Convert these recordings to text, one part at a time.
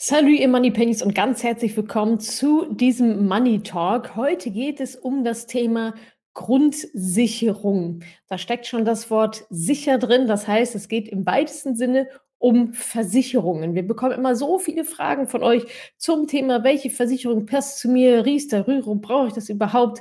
Salut, ihr Money Pennies und ganz herzlich willkommen zu diesem Money Talk. Heute geht es um das Thema Grundsicherung. Da steckt schon das Wort sicher drin. Das heißt, es geht im weitesten Sinne um Versicherungen. Wir bekommen immer so viele Fragen von euch zum Thema, welche Versicherung passt zu mir, Riester, Rüro, brauche ich das überhaupt?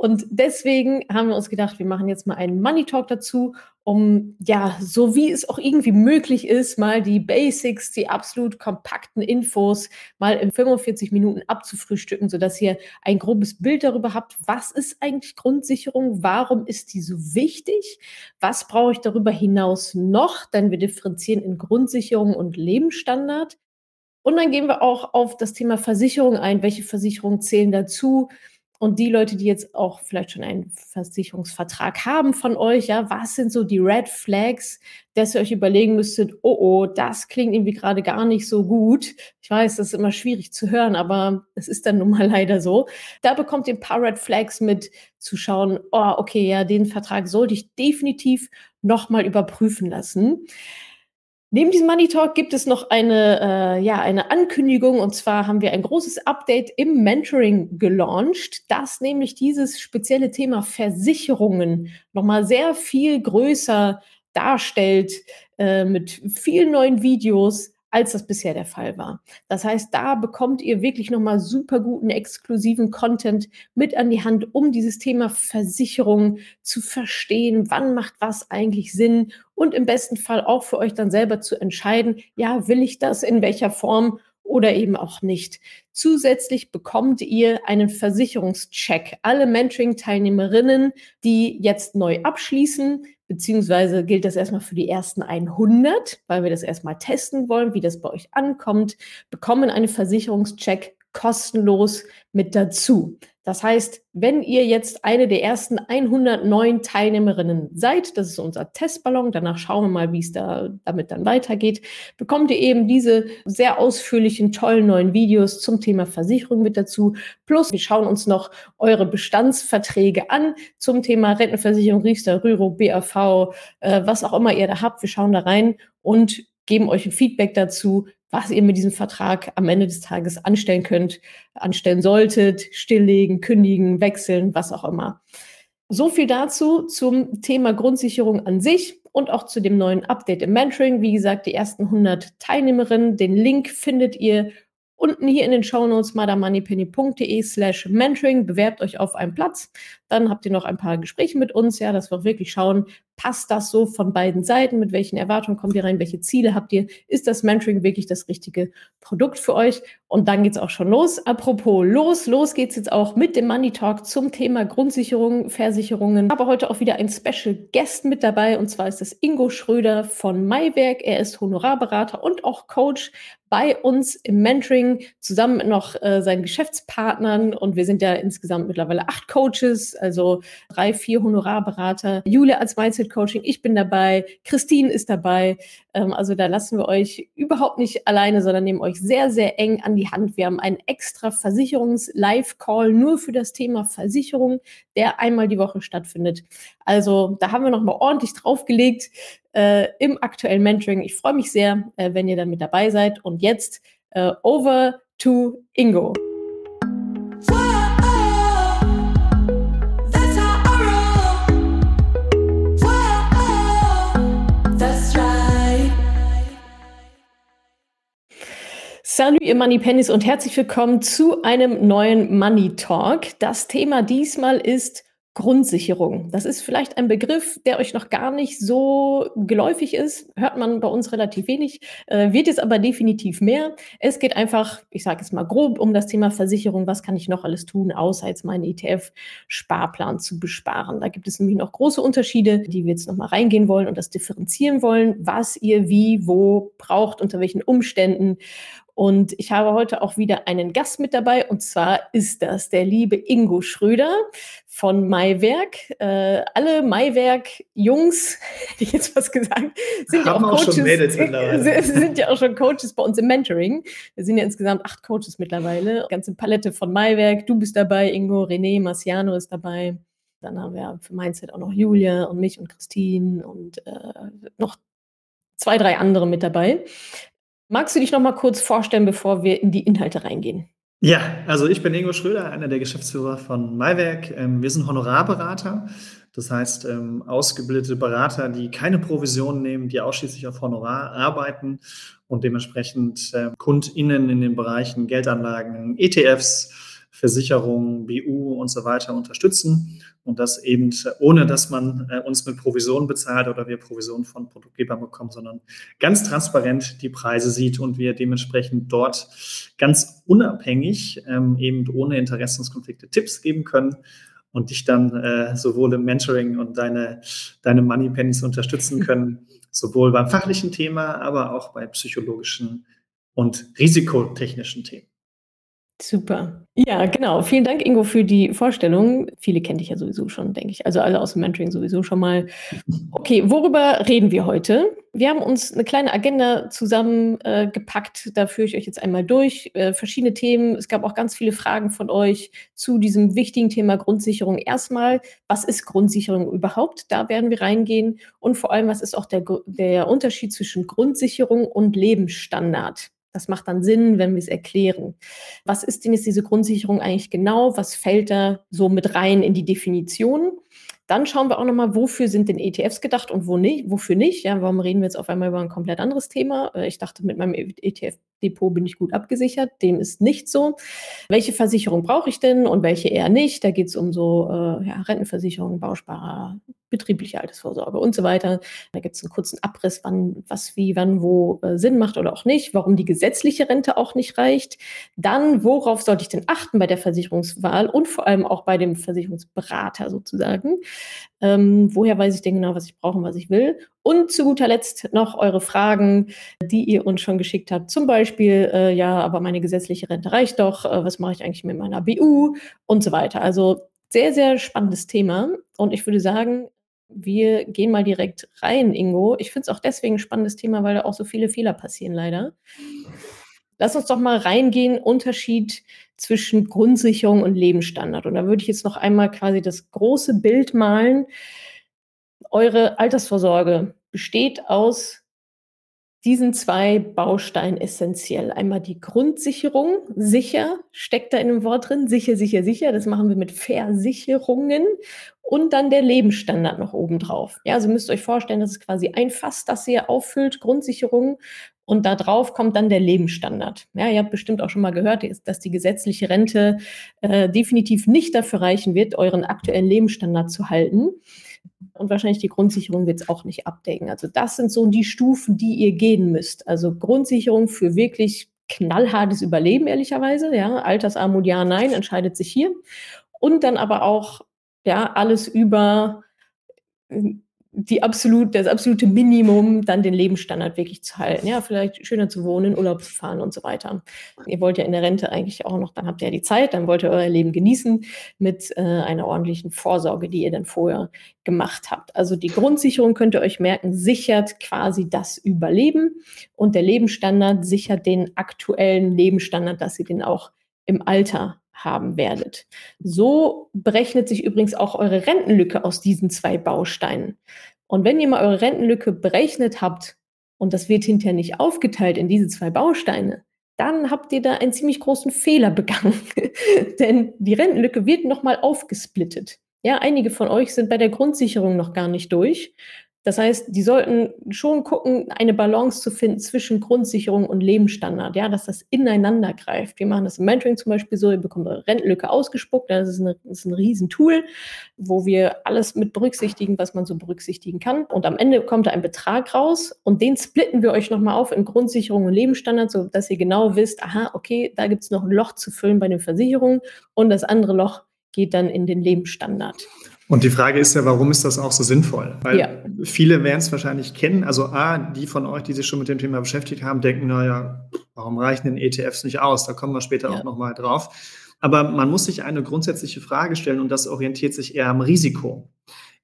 Und deswegen haben wir uns gedacht, wir machen jetzt mal einen Money Talk dazu um ja, so wie es auch irgendwie möglich ist, mal die Basics, die absolut kompakten Infos mal in 45 Minuten abzufrühstücken, sodass ihr ein grobes Bild darüber habt, was ist eigentlich Grundsicherung, warum ist die so wichtig, was brauche ich darüber hinaus noch, denn wir differenzieren in Grundsicherung und Lebensstandard. Und dann gehen wir auch auf das Thema Versicherung ein, welche Versicherungen zählen dazu, und die Leute, die jetzt auch vielleicht schon einen Versicherungsvertrag haben von euch, ja, was sind so die Red Flags, dass ihr euch überlegen müsstet, oh, oh, das klingt irgendwie gerade gar nicht so gut. Ich weiß, das ist immer schwierig zu hören, aber es ist dann nun mal leider so. Da bekommt ihr ein paar Red Flags mit, zu schauen, oh, okay, ja, den Vertrag sollte ich definitiv nochmal überprüfen lassen. Neben diesem Money Talk gibt es noch eine, äh, ja, eine Ankündigung. Und zwar haben wir ein großes Update im Mentoring gelauncht, das nämlich dieses spezielle Thema Versicherungen nochmal sehr viel größer darstellt äh, mit vielen neuen Videos, als das bisher der Fall war. Das heißt, da bekommt ihr wirklich nochmal super guten exklusiven Content mit an die Hand, um dieses Thema Versicherung zu verstehen. Wann macht was eigentlich Sinn? Und im besten Fall auch für euch dann selber zu entscheiden, ja, will ich das in welcher Form oder eben auch nicht. Zusätzlich bekommt ihr einen Versicherungscheck. Alle Mentoring-Teilnehmerinnen, die jetzt neu abschließen, beziehungsweise gilt das erstmal für die ersten 100, weil wir das erstmal testen wollen, wie das bei euch ankommt, bekommen einen Versicherungscheck kostenlos mit dazu. Das heißt, wenn ihr jetzt eine der ersten 109 Teilnehmerinnen seid, das ist unser Testballon, danach schauen wir mal, wie es da damit dann weitergeht, bekommt ihr eben diese sehr ausführlichen, tollen neuen Videos zum Thema Versicherung mit dazu. Plus, wir schauen uns noch eure Bestandsverträge an zum Thema Rentenversicherung, Riester, Rüro, BAV, äh, was auch immer ihr da habt. Wir schauen da rein und geben euch ein Feedback dazu, was ihr mit diesem Vertrag am Ende des Tages anstellen könnt, anstellen solltet, stilllegen, kündigen, wechseln, was auch immer. So viel dazu zum Thema Grundsicherung an sich und auch zu dem neuen Update im Mentoring. Wie gesagt, die ersten 100 Teilnehmerinnen. Den Link findet ihr unten hier in den Shownotes madamoneypenny.de slash mentoring. Bewerbt euch auf einen Platz. Dann habt ihr noch ein paar Gespräche mit uns, ja, dass wir wirklich schauen, passt das so von beiden Seiten? Mit welchen Erwartungen kommt ihr rein? Welche Ziele habt ihr? Ist das Mentoring wirklich das richtige Produkt für euch? Und dann geht's auch schon los. Apropos los, los geht's jetzt auch mit dem Money Talk zum Thema Grundsicherung, Versicherungen. Aber heute auch wieder ein Special Guest mit dabei und zwar ist das Ingo Schröder von Maiwerk. Er ist Honorarberater und auch Coach bei uns im Mentoring zusammen mit noch äh, seinen Geschäftspartnern und wir sind ja insgesamt mittlerweile acht Coaches, also drei, vier Honorarberater. Julia als Mindset Coaching. Ich bin dabei, Christine ist dabei. Ähm, also da lassen wir euch überhaupt nicht alleine, sondern nehmen euch sehr, sehr eng an die Hand. Wir haben einen extra Versicherungs-Live-Call nur für das Thema Versicherung, der einmal die Woche stattfindet. Also da haben wir nochmal ordentlich draufgelegt äh, im aktuellen Mentoring. Ich freue mich sehr, äh, wenn ihr dann mit dabei seid. Und jetzt äh, over to Ingo. Salut, ihr Money Pennies und herzlich willkommen zu einem neuen Money Talk. Das Thema diesmal ist Grundsicherung. Das ist vielleicht ein Begriff, der euch noch gar nicht so geläufig ist. Hört man bei uns relativ wenig, äh, wird jetzt aber definitiv mehr. Es geht einfach, ich sage es mal grob, um das Thema Versicherung. Was kann ich noch alles tun, außer jetzt meinen ETF-Sparplan zu besparen? Da gibt es nämlich noch große Unterschiede, die wir jetzt nochmal reingehen wollen und das differenzieren wollen, was ihr wie, wo braucht, unter welchen Umständen. Und ich habe heute auch wieder einen Gast mit dabei. Und zwar ist das der liebe Ingo Schröder von Maiwerk. Äh, alle Maiwerk-Jungs, ich jetzt was gesagt, sind ja auch, auch Coaches. Schon Mädels mittlerweile. sind ja auch schon Coaches bei uns im Mentoring. Wir sind ja insgesamt acht Coaches mittlerweile. Ganze Palette von Maiwerk. Du bist dabei, Ingo, René, Marciano ist dabei. Dann haben wir für Mindset auch noch Julia und mich und Christine und äh, noch zwei, drei andere mit dabei. Magst du dich noch mal kurz vorstellen, bevor wir in die Inhalte reingehen? Ja, also ich bin Ingo Schröder, einer der Geschäftsführer von Maiwerk. Ähm, wir sind Honorarberater, das heißt ähm, ausgebildete Berater, die keine Provision nehmen, die ausschließlich auf Honorar arbeiten und dementsprechend äh, KundInnen in den Bereichen Geldanlagen, ETFs, Versicherungen, BU und so weiter unterstützen. Und das eben ohne, dass man äh, uns mit Provisionen bezahlt oder wir Provisionen von Produktgebern bekommen, sondern ganz transparent die Preise sieht und wir dementsprechend dort ganz unabhängig, ähm, eben ohne Interessenskonflikte Tipps geben können und dich dann äh, sowohl im Mentoring und deine, deine Money Pennies unterstützen können, sowohl beim fachlichen Thema, aber auch bei psychologischen und risikotechnischen Themen. Super. Ja, genau. Vielen Dank, Ingo, für die Vorstellung. Viele kennen dich ja sowieso schon, denke ich. Also alle aus dem Mentoring sowieso schon mal. Okay, worüber reden wir heute? Wir haben uns eine kleine Agenda zusammengepackt. Äh, da führe ich euch jetzt einmal durch. Äh, verschiedene Themen. Es gab auch ganz viele Fragen von euch zu diesem wichtigen Thema Grundsicherung. Erstmal, was ist Grundsicherung überhaupt? Da werden wir reingehen. Und vor allem, was ist auch der, der Unterschied zwischen Grundsicherung und Lebensstandard? Das macht dann Sinn, wenn wir es erklären. Was ist denn jetzt diese Grundsicherung eigentlich genau? Was fällt da so mit rein in die Definition? Dann schauen wir auch nochmal, wofür sind denn ETFs gedacht und wo nicht, wofür nicht. Ja, warum reden wir jetzt auf einmal über ein komplett anderes Thema? Äh, ich dachte, mit meinem ETF-Depot bin ich gut abgesichert. Dem ist nicht so. Welche Versicherung brauche ich denn und welche eher nicht? Da geht es um so äh, ja, Rentenversicherung, Bausparer, betriebliche Altersvorsorge und so weiter. Da gibt es einen kurzen Abriss, wann, was, wie, wann, wo äh, Sinn macht oder auch nicht, warum die gesetzliche Rente auch nicht reicht. Dann, worauf sollte ich denn achten bei der Versicherungswahl und vor allem auch bei dem Versicherungsberater sozusagen? Ähm, woher weiß ich denn genau, was ich brauche und was ich will? Und zu guter Letzt noch eure Fragen, die ihr uns schon geschickt habt. Zum Beispiel, äh, ja, aber meine gesetzliche Rente reicht doch. Äh, was mache ich eigentlich mit meiner BU und so weiter? Also sehr, sehr spannendes Thema. Und ich würde sagen, wir gehen mal direkt rein, Ingo. Ich finde es auch deswegen ein spannendes Thema, weil da auch so viele Fehler passieren, leider. Lass uns doch mal reingehen, Unterschied zwischen Grundsicherung und Lebensstandard. Und da würde ich jetzt noch einmal quasi das große Bild malen. Eure Altersvorsorge besteht aus diesen zwei Bausteinen essentiell. Einmal die Grundsicherung, sicher, steckt da in dem Wort drin, sicher, sicher, sicher. Das machen wir mit Versicherungen und dann der Lebensstandard noch obendrauf. Ja, also müsst ihr euch vorstellen, das ist quasi ein Fass, das ihr auffüllt, Grundsicherung und da drauf kommt dann der Lebensstandard. Ja, ihr habt bestimmt auch schon mal gehört, dass die gesetzliche Rente äh, definitiv nicht dafür reichen wird, euren aktuellen Lebensstandard zu halten und wahrscheinlich die Grundsicherung wird es auch nicht abdecken. Also das sind so die Stufen, die ihr gehen müsst. Also Grundsicherung für wirklich knallhartes Überleben, ehrlicherweise. Ja, Altersarmut, ja, nein, entscheidet sich hier. Und dann aber auch, ja, alles über die absolut, das absolute Minimum, dann den Lebensstandard wirklich zu halten. Ja, vielleicht schöner zu wohnen, Urlaub zu fahren und so weiter. Ihr wollt ja in der Rente eigentlich auch noch, dann habt ihr ja die Zeit, dann wollt ihr euer Leben genießen mit äh, einer ordentlichen Vorsorge, die ihr dann vorher gemacht habt. Also die Grundsicherung könnt ihr euch merken, sichert quasi das Überleben und der Lebensstandard sichert den aktuellen Lebensstandard, dass ihr den auch im Alter haben werdet. So berechnet sich übrigens auch eure Rentenlücke aus diesen zwei Bausteinen. Und wenn ihr mal eure Rentenlücke berechnet habt und das wird hinterher nicht aufgeteilt in diese zwei Bausteine, dann habt ihr da einen ziemlich großen Fehler begangen. Denn die Rentenlücke wird nochmal aufgesplittet. Ja, einige von euch sind bei der Grundsicherung noch gar nicht durch. Das heißt, die sollten schon gucken, eine Balance zu finden zwischen Grundsicherung und Lebensstandard, ja, dass das ineinander greift. Wir machen das im Mentoring zum Beispiel so, ihr bekommt eure Rentenlücke ausgespuckt, das ist, eine, das ist ein Riesentool, wo wir alles mit berücksichtigen, was man so berücksichtigen kann. Und am Ende kommt da ein Betrag raus und den splitten wir euch nochmal auf in Grundsicherung und Lebensstandard, sodass ihr genau wisst, aha, okay, da gibt es noch ein Loch zu füllen bei den Versicherungen und das andere Loch geht dann in den Lebensstandard. Und die Frage ist ja, warum ist das auch so sinnvoll? Weil ja. viele werden es wahrscheinlich kennen. Also A, die von euch, die sich schon mit dem Thema beschäftigt haben, denken, naja, warum reichen denn ETFs nicht aus? Da kommen wir später ja. auch nochmal drauf. Aber man muss sich eine grundsätzliche Frage stellen und das orientiert sich eher am Risiko.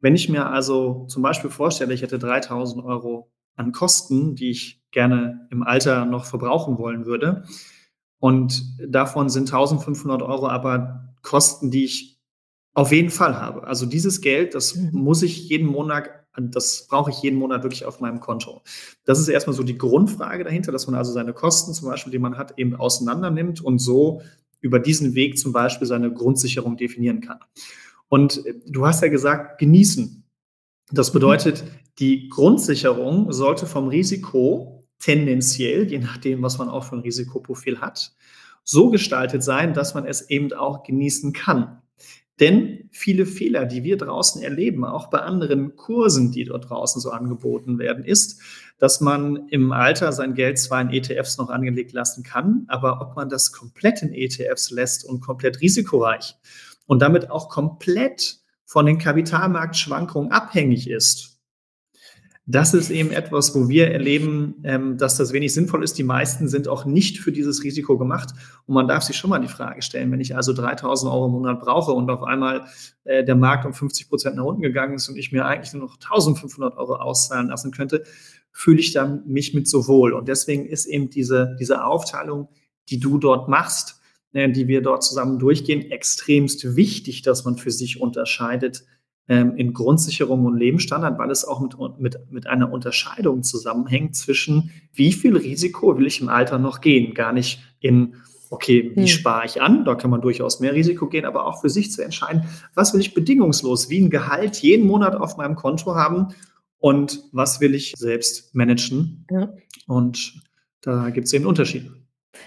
Wenn ich mir also zum Beispiel vorstelle, ich hätte 3000 Euro an Kosten, die ich gerne im Alter noch verbrauchen wollen würde, und davon sind 1500 Euro aber Kosten, die ich auf jeden Fall habe. Also dieses Geld, das mhm. muss ich jeden Monat das brauche ich jeden Monat wirklich auf meinem Konto. Das ist erstmal so die Grundfrage dahinter, dass man also seine Kosten zum Beispiel, die man hat, eben auseinander nimmt und so über diesen Weg zum Beispiel seine Grundsicherung definieren kann. Und äh, du hast ja gesagt, genießen. Das bedeutet, die Grundsicherung sollte vom Risiko tendenziell, je nachdem, was man auch für ein Risikoprofil hat, so gestaltet sein, dass man es eben auch genießen kann. Denn viele Fehler, die wir draußen erleben, auch bei anderen Kursen, die dort draußen so angeboten werden, ist, dass man im Alter sein Geld zwar in ETFs noch angelegt lassen kann, aber ob man das komplett in ETFs lässt und komplett risikoreich und damit auch komplett von den Kapitalmarktschwankungen abhängig ist, das ist eben etwas, wo wir erleben, ähm, dass das wenig sinnvoll ist. Die meisten sind auch nicht für dieses Risiko gemacht. Und man darf sich schon mal die Frage stellen, wenn ich also 3000 Euro im Monat brauche und auf einmal äh, der Markt um 50 Prozent nach unten gegangen ist und ich mir eigentlich nur noch 1500 Euro auszahlen lassen könnte, fühle ich dann mich mit so wohl. Und deswegen ist eben diese, diese Aufteilung, die du dort machst, äh, die wir dort zusammen durchgehen, extremst wichtig, dass man für sich unterscheidet, ähm, in Grundsicherung und Lebensstandard, weil es auch mit, mit, mit einer Unterscheidung zusammenhängt zwischen, wie viel Risiko will ich im Alter noch gehen? Gar nicht in, okay, wie hm. spare ich an? Da kann man durchaus mehr Risiko gehen, aber auch für sich zu entscheiden, was will ich bedingungslos, wie ein Gehalt jeden Monat auf meinem Konto haben und was will ich selbst managen? Ja. Und da gibt es eben Unterschiede.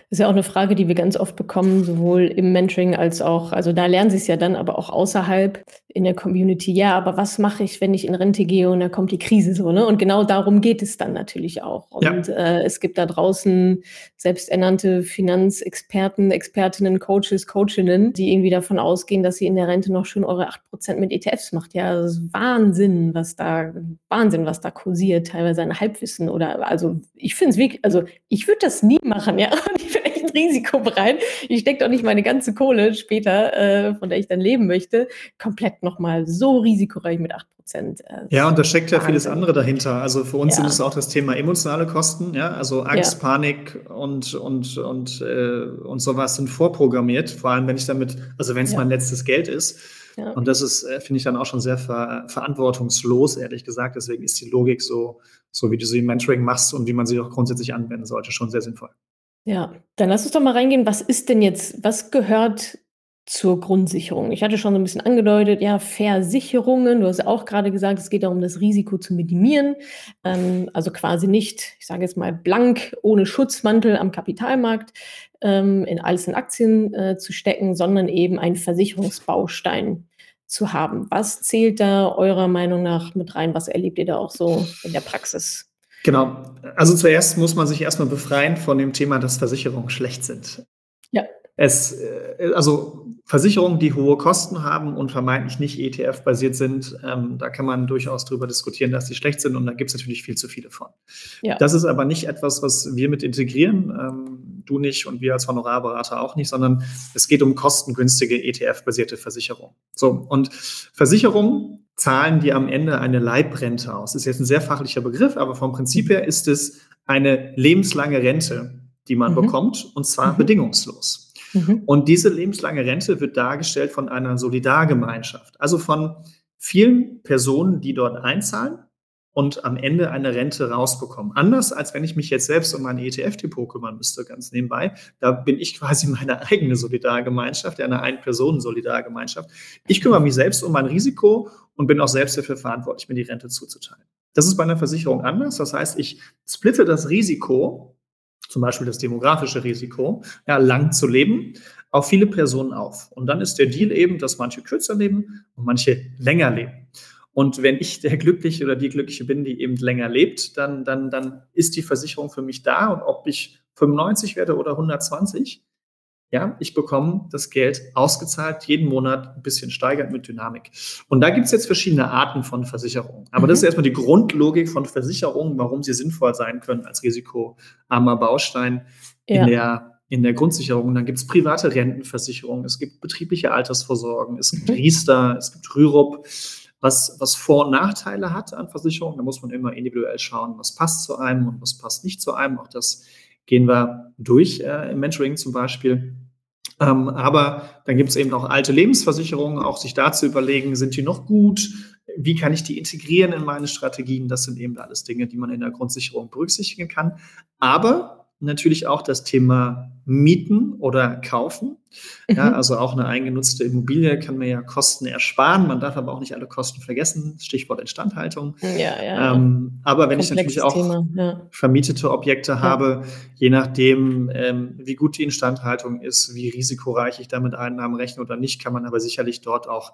Das ist ja auch eine Frage, die wir ganz oft bekommen, sowohl im Mentoring als auch, also da lernen sie es ja dann, aber auch außerhalb in der Community. Ja, aber was mache ich, wenn ich in Rente gehe und da kommt die Krise so, ne? Und genau darum geht es dann natürlich auch. Und ja. äh, es gibt da draußen selbsternannte Finanzexperten, Expertinnen, Coaches, Coachinnen, die irgendwie davon ausgehen, dass sie in der Rente noch schön eure 8% mit ETFs macht. Ja, das ist Wahnsinn, was da, Wahnsinn, was da kursiert, teilweise ein Halbwissen oder, also ich finde es wirklich, also ich würde das nie machen, ja. echt risikobereit. Ich stecke doch nicht meine ganze Kohle später, äh, von der ich dann leben möchte, komplett nochmal so risikoreich mit 8 Prozent. Äh, ja, und da steckt ja vieles andere dahinter. Also für uns ja. sind es auch das Thema emotionale Kosten, ja, also Angst, ja. Panik und, und, und, äh, und sowas sind vorprogrammiert, vor allem wenn ich damit, also wenn es ja. mein letztes Geld ist. Ja. Und das ist, äh, finde ich, dann auch schon sehr ver verantwortungslos, ehrlich gesagt. Deswegen ist die Logik so, so wie du sie im Mentoring machst und wie man sie auch grundsätzlich anwenden sollte, schon sehr sinnvoll. Ja, dann lass uns doch mal reingehen. Was ist denn jetzt, was gehört zur Grundsicherung? Ich hatte schon so ein bisschen angedeutet, ja, Versicherungen. Du hast auch gerade gesagt, es geht darum, das Risiko zu minimieren. Ähm, also quasi nicht, ich sage jetzt mal, blank ohne Schutzmantel am Kapitalmarkt ähm, in alles in Aktien äh, zu stecken, sondern eben einen Versicherungsbaustein zu haben. Was zählt da eurer Meinung nach mit rein? Was erlebt ihr da auch so in der Praxis? Genau. Also zuerst muss man sich erstmal befreien von dem Thema, dass Versicherungen schlecht sind. Ja. Es, äh, also Versicherungen, die hohe Kosten haben und vermeintlich nicht ETF-basiert sind, ähm, da kann man durchaus darüber diskutieren, dass sie schlecht sind und da gibt es natürlich viel zu viele von. Ja. Das ist aber nicht etwas, was wir mit integrieren, ähm, du nicht und wir als Honorarberater auch nicht, sondern es geht um kostengünstige ETF-basierte Versicherungen. So, und Versicherungen zahlen die am Ende eine Leibrente aus. Das ist jetzt ein sehr fachlicher Begriff, aber vom Prinzip her ist es eine lebenslange Rente, die man mhm. bekommt, und zwar mhm. bedingungslos. Mhm. Und diese lebenslange Rente wird dargestellt von einer Solidargemeinschaft, also von vielen Personen, die dort einzahlen und am Ende eine Rente rausbekommen. Anders als wenn ich mich jetzt selbst um mein ETF-Depot kümmern müsste, ganz nebenbei. Da bin ich quasi meine eigene Solidargemeinschaft, eine Ein-Personen-Solidargemeinschaft. Ich kümmere mich selbst um mein Risiko und bin auch selbst dafür verantwortlich, mir die Rente zuzuteilen. Das ist bei einer Versicherung anders. Das heißt, ich splitte das Risiko, zum Beispiel das demografische Risiko, ja, lang zu leben, auf viele Personen auf. Und dann ist der Deal eben, dass manche kürzer leben und manche länger leben. Und wenn ich der Glückliche oder die Glückliche bin, die eben länger lebt, dann, dann, dann ist die Versicherung für mich da. Und ob ich 95 werde oder 120, ja, ich bekomme das Geld ausgezahlt, jeden Monat ein bisschen steigert mit Dynamik. Und da gibt es jetzt verschiedene Arten von Versicherungen. Aber mhm. das ist erstmal die Grundlogik von Versicherungen, warum sie sinnvoll sein können als risikoarmer Baustein ja. in der in der Grundsicherung. Dann gibt es private Rentenversicherungen, es gibt betriebliche Altersvorsorgen, es gibt mhm. Riester, es gibt Rürup was, was Vor- und Nachteile hat an Versicherungen. Da muss man immer individuell schauen, was passt zu einem und was passt nicht zu einem. Auch das gehen wir durch äh, im Mentoring zum Beispiel. Ähm, aber dann gibt es eben auch alte Lebensversicherungen, auch sich da zu überlegen, sind die noch gut? wie kann ich die integrieren in meine Strategien? Das sind eben alles Dinge, die man in der Grundsicherung berücksichtigen kann. Aber natürlich auch das Thema Mieten oder Kaufen. Ja, mhm. also auch eine eingenutzte Immobilie kann mir ja Kosten ersparen. Man darf aber auch nicht alle Kosten vergessen. Stichwort Instandhaltung. Ja, ja, ähm, aber wenn ich natürlich auch ja. vermietete Objekte habe, je nachdem, ähm, wie gut die Instandhaltung ist, wie risikoreich ich damit Einnahmen rechne oder nicht, kann man aber sicherlich dort auch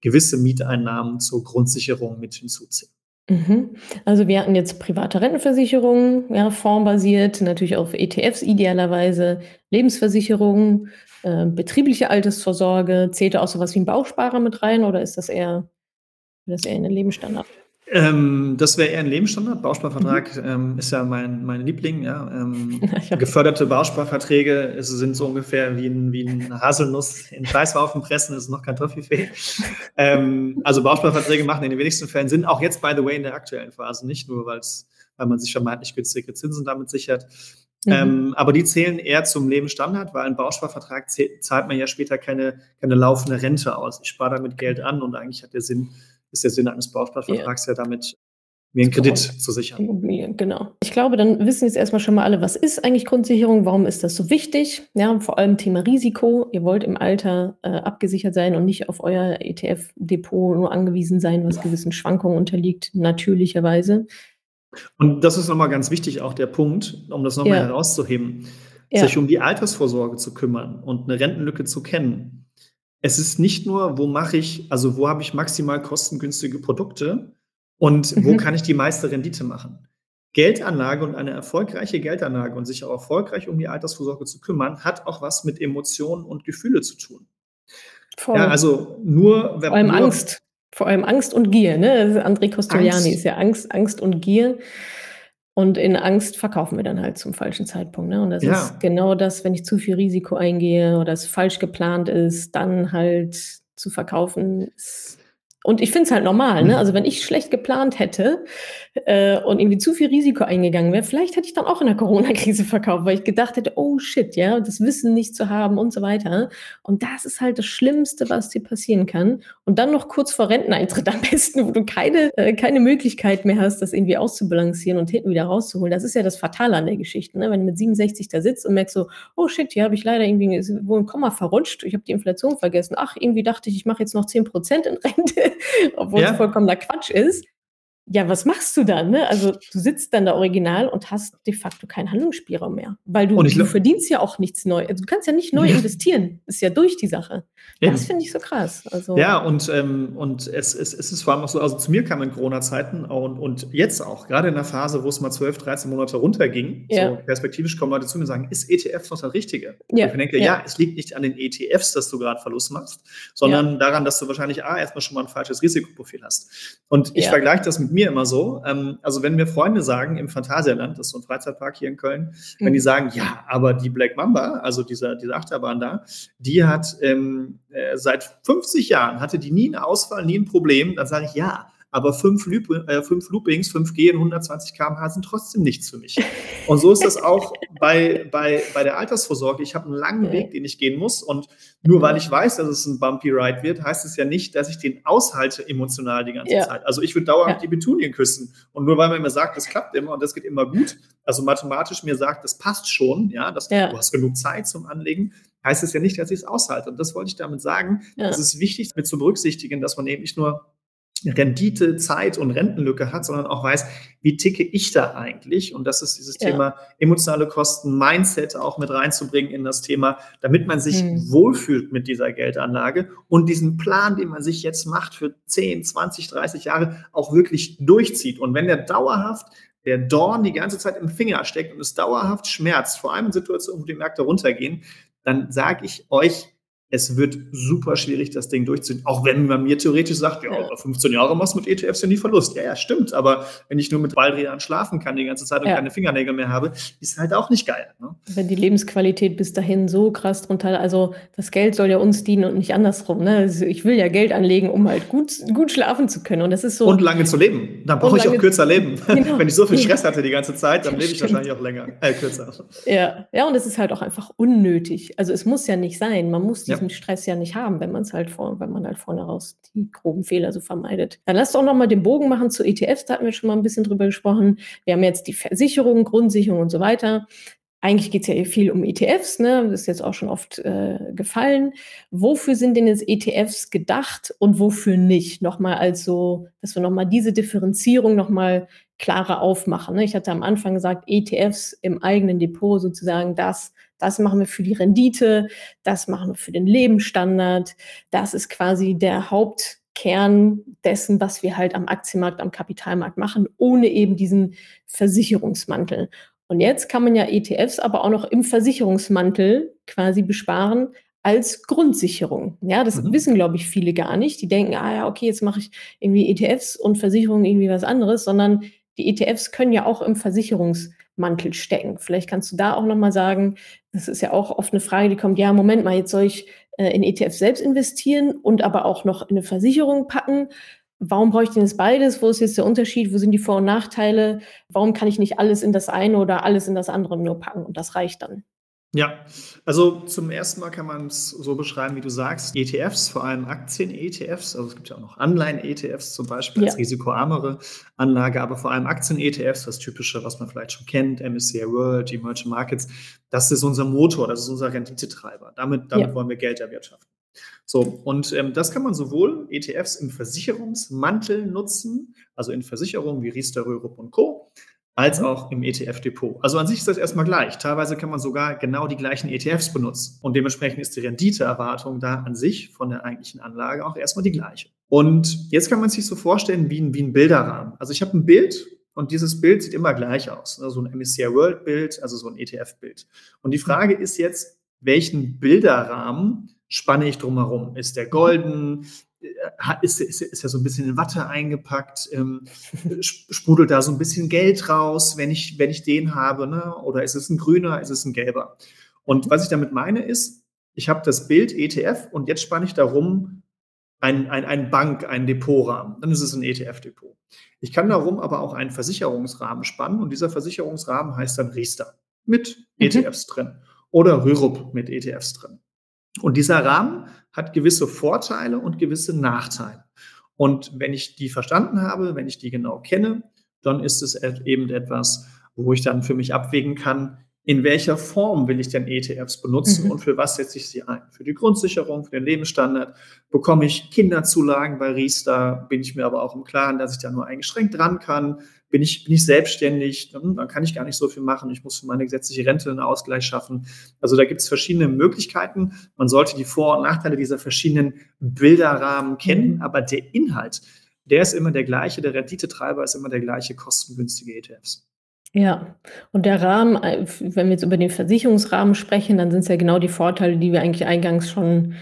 gewisse Mieteinnahmen zur Grundsicherung mit hinzuziehen. Mhm. Also wir hatten jetzt private Rentenversicherungen, ja, formbasiert, natürlich auf ETFs idealerweise, Lebensversicherungen, äh, betriebliche Altersvorsorge. Zählt da auch so was wie ein Bausparer mit rein oder ist das eher, das eher in den Lebensstandard? Ähm, das wäre eher ein Lebensstandard. Bausparvertrag mhm. ähm, ist ja mein, mein Liebling. Ja. Ähm, geförderte Bausparverträge sind so ungefähr wie ein, wie ein Haselnuss in Fleißwaufen pressen, ist noch kartoffelfähig. ähm, also Bausparverträge machen in den wenigsten Fällen Sinn, auch jetzt, by the way, in der aktuellen Phase. Nicht nur, weil man sich vermeintlich günstige Zinsen damit sichert. Mhm. Ähm, aber die zählen eher zum Lebensstandard, weil ein Bausparvertrag zahlt man ja später keine, keine laufende Rente aus. Ich spare damit Geld an und eigentlich hat der Sinn, ist der Sinn eines Bausparvertrags ja, ja damit, mir einen Kredit zu sichern. Immobilien, genau. Ich glaube, dann wissen jetzt erstmal schon mal alle, was ist eigentlich Grundsicherung, warum ist das so wichtig? Ja, vor allem Thema Risiko. Ihr wollt im Alter äh, abgesichert sein und nicht auf euer ETF-Depot nur angewiesen sein, was gewissen Schwankungen unterliegt, natürlicherweise. Und das ist nochmal ganz wichtig, auch der Punkt, um das nochmal ja. herauszuheben, ja. sich um die Altersvorsorge zu kümmern und eine Rentenlücke zu kennen es ist nicht nur, wo mache ich, also wo habe ich maximal kostengünstige Produkte und mhm. wo kann ich die meiste Rendite machen. Geldanlage und eine erfolgreiche Geldanlage und sich auch erfolgreich um die Altersvorsorge zu kümmern, hat auch was mit Emotionen und Gefühle zu tun. Voll. Ja, also nur, Vor allem nur, Angst. Vor allem Angst und Gier, ne? André Costoliani ist ja Angst, Angst und Gier. Und in Angst verkaufen wir dann halt zum falschen Zeitpunkt. Ne? Und das ja. ist genau das, wenn ich zu viel Risiko eingehe oder es falsch geplant ist, dann halt zu verkaufen, ist und ich finde es halt normal, ne? Mhm. Also wenn ich schlecht geplant hätte äh, und irgendwie zu viel Risiko eingegangen wäre, vielleicht hätte ich dann auch in der Corona-Krise verkauft, weil ich gedacht hätte, oh shit, ja, das Wissen nicht zu haben und so weiter. Und das ist halt das Schlimmste, was dir passieren kann. Und dann noch kurz vor Renteneintritt am besten, wo du keine, äh, keine Möglichkeit mehr hast, das irgendwie auszubalancieren und hinten wieder rauszuholen. Das ist ja das Fatale an der Geschichte, ne? Wenn du mit 67 da sitzt und merkst so, oh shit, hier habe ich leider irgendwie wohl ein Komma verrutscht, ich habe die Inflation vergessen. Ach, irgendwie dachte ich, ich mache jetzt noch 10 Prozent in Rente. obwohl ja. es vollkommener Quatsch ist ja, was machst du dann? Ne? Also du sitzt dann da original und hast de facto keinen Handlungsspielraum mehr. Weil du, du verdienst ja auch nichts neu. Also, du kannst ja nicht neu ja. investieren. Ist ja durch die Sache. Ja. Das finde ich so krass. Also, ja, und, ähm, und es, es, es ist vor allem auch so, also zu mir kam in Corona-Zeiten und, und jetzt auch, gerade in der Phase, wo es mal 12, 13 Monate runterging, ja. so perspektivisch kommen Leute zu mir und sagen, ist ETF noch das Richtige? Ja. ich denke, ja. es liegt nicht an den ETFs, dass du gerade Verlust machst, sondern daran, dass du wahrscheinlich A, erstmal schon mal ein falsches Risikoprofil hast. Und ich vergleiche das mit mir immer so. Ähm, also wenn mir Freunde sagen im Phantasialand, das ist so ein Freizeitpark hier in Köln, mhm. wenn die sagen, ja, aber die Black Mamba, also dieser, diese Achterbahn da, die hat ähm, äh, seit 50 Jahren, hatte die nie einen Ausfall, nie ein Problem, dann sage ich, ja, aber fünf, Loop, äh, fünf Loopings, 5G in 120 km/h sind trotzdem nichts für mich. Und so ist das auch bei, bei, bei der Altersvorsorge. Ich habe einen langen Weg, den ich gehen muss. Und nur weil ich weiß, dass es ein bumpy Ride wird, heißt es ja nicht, dass ich den aushalte emotional die ganze ja. Zeit. Also ich würde dauernd ja. die Betunien küssen. Und nur weil man mir sagt, das klappt immer und das geht immer gut, also mathematisch mir sagt, das passt schon, ja, das, ja. du hast genug Zeit zum Anlegen, heißt es ja nicht, dass ich es aushalte. Und das wollte ich damit sagen. Es ist wichtig, mit zu berücksichtigen, dass man eben nicht nur Rendite, Zeit und Rentenlücke hat, sondern auch weiß, wie ticke ich da eigentlich? Und das ist dieses ja. Thema emotionale Kosten, Mindset auch mit reinzubringen in das Thema, damit man sich hm. wohlfühlt mit dieser Geldanlage und diesen Plan, den man sich jetzt macht für 10, 20, 30 Jahre, auch wirklich durchzieht. Und wenn der dauerhaft der Dorn die ganze Zeit im Finger steckt und es dauerhaft schmerzt, vor allem in Situationen, wo die Märkte runtergehen, dann sage ich euch, es wird super schwierig, das Ding durchzuziehen. Auch wenn man mir theoretisch sagt, ja, ja. 15 Jahre machst du mit ETFs ja nie Verlust. Ja, ja, stimmt. Aber wenn ich nur mit Ballrädern schlafen kann die ganze Zeit und ja. keine Fingernägel mehr habe, ist halt auch nicht geil. Ne? Wenn die Lebensqualität bis dahin so krass drunter, also das Geld soll ja uns dienen und nicht andersrum. Ne? Also ich will ja Geld anlegen, um halt gut, gut schlafen zu können. Und das ist so. Und lange zu leben. Dann brauche ich auch kürzer leben. Genau. wenn ich so viel Stress hatte die ganze Zeit, dann lebe ich wahrscheinlich auch länger, äh, kürzer. Ja, ja, und es ist halt auch einfach unnötig. Also es muss ja nicht sein. Man muss diesen solchen Stress ja nicht haben, wenn man es halt vor, wenn man halt vorne raus die groben Fehler so vermeidet. Dann lass doch nochmal den Bogen machen zu ETFs, da hatten wir schon mal ein bisschen drüber gesprochen. Wir haben jetzt die Versicherung, Grundsicherung und so weiter. Eigentlich geht es ja viel um ETFs, ne? Das ist jetzt auch schon oft äh, gefallen. Wofür sind denn jetzt ETFs gedacht und wofür nicht? Nochmal also, dass wir nochmal diese Differenzierung nochmal klarer aufmachen. Ne? Ich hatte am Anfang gesagt, ETFs im eigenen Depot sozusagen, das, das machen wir für die Rendite, das machen wir für den Lebensstandard. Das ist quasi der Hauptkern dessen, was wir halt am Aktienmarkt, am Kapitalmarkt machen, ohne eben diesen Versicherungsmantel. Und jetzt kann man ja ETFs aber auch noch im Versicherungsmantel quasi besparen als Grundsicherung. Ja, das mhm. wissen, glaube ich, viele gar nicht. Die denken, ah ja, okay, jetzt mache ich irgendwie ETFs und Versicherungen irgendwie was anderes, sondern die ETFs können ja auch im Versicherungsmantel stecken. Vielleicht kannst du da auch nochmal sagen, das ist ja auch oft eine Frage, die kommt, ja, Moment mal, jetzt soll ich äh, in ETFs selbst investieren und aber auch noch in eine Versicherung packen warum brauche ich denn jetzt beides? Wo ist jetzt der Unterschied? Wo sind die Vor- und Nachteile? Warum kann ich nicht alles in das eine oder alles in das andere nur packen und das reicht dann? Ja, also zum ersten Mal kann man es so beschreiben, wie du sagst, ETFs, vor allem Aktien-ETFs, also es gibt ja auch noch Anleihen-ETFs zum Beispiel ja. als risikoarmere Anlage, aber vor allem Aktien-ETFs, das Typische, was man vielleicht schon kennt, MSCI World, Emerging Markets, das ist unser Motor, das ist unser Renditetreiber. Damit, damit ja. wollen wir Geld erwirtschaften. So, und ähm, das kann man sowohl ETFs im Versicherungsmantel nutzen, also in Versicherungen wie Riester, Rörup und Co., als mhm. auch im ETF-Depot. Also an sich ist das erstmal gleich. Teilweise kann man sogar genau die gleichen ETFs benutzen. Und dementsprechend ist die Renditeerwartung da an sich von der eigentlichen Anlage auch erstmal die gleiche. Und jetzt kann man sich so vorstellen wie ein, wie ein Bilderrahmen. Also ich habe ein Bild und dieses Bild sieht immer gleich aus. Also ein MSCI World Bild, also so ein ETF-Bild. Und die Frage ist jetzt, welchen Bilderrahmen spanne ich drumherum? Ist der golden? Äh, ist, ist, ist er so ein bisschen in Watte eingepackt? Ähm, sprudelt da so ein bisschen Geld raus, wenn ich, wenn ich den habe? Ne? Oder ist es ein grüner, ist es ein gelber? Und was ich damit meine ist, ich habe das Bild ETF und jetzt spanne ich darum ein, ein, ein Bank, einen Depotrahmen. Dann ist es ein ETF-Depot. Ich kann darum aber auch einen Versicherungsrahmen spannen und dieser Versicherungsrahmen heißt dann Riester mit mhm. ETFs drin oder Rürup mit ETFs drin. Und dieser Rahmen hat gewisse Vorteile und gewisse Nachteile. Und wenn ich die verstanden habe, wenn ich die genau kenne, dann ist es eben etwas, wo ich dann für mich abwägen kann, in welcher Form will ich denn ETFs benutzen mhm. und für was setze ich sie ein? Für die Grundsicherung, für den Lebensstandard, bekomme ich Kinderzulagen bei Riester, bin ich mir aber auch im Klaren, dass ich da nur eingeschränkt dran kann, bin ich, bin ich selbstständig, dann, dann kann ich gar nicht so viel machen, ich muss für meine gesetzliche Rente einen Ausgleich schaffen. Also da gibt es verschiedene Möglichkeiten. Man sollte die Vor- und Nachteile dieser verschiedenen Bilderrahmen kennen, mhm. aber der Inhalt, der ist immer der gleiche, der Renditetreiber ist immer der gleiche, kostengünstige ETFs. Ja, und der Rahmen, äh, wenn wir jetzt über den Versicherungsrahmen sprechen, dann sind es ja genau die Vorteile, die wir eigentlich eingangs schon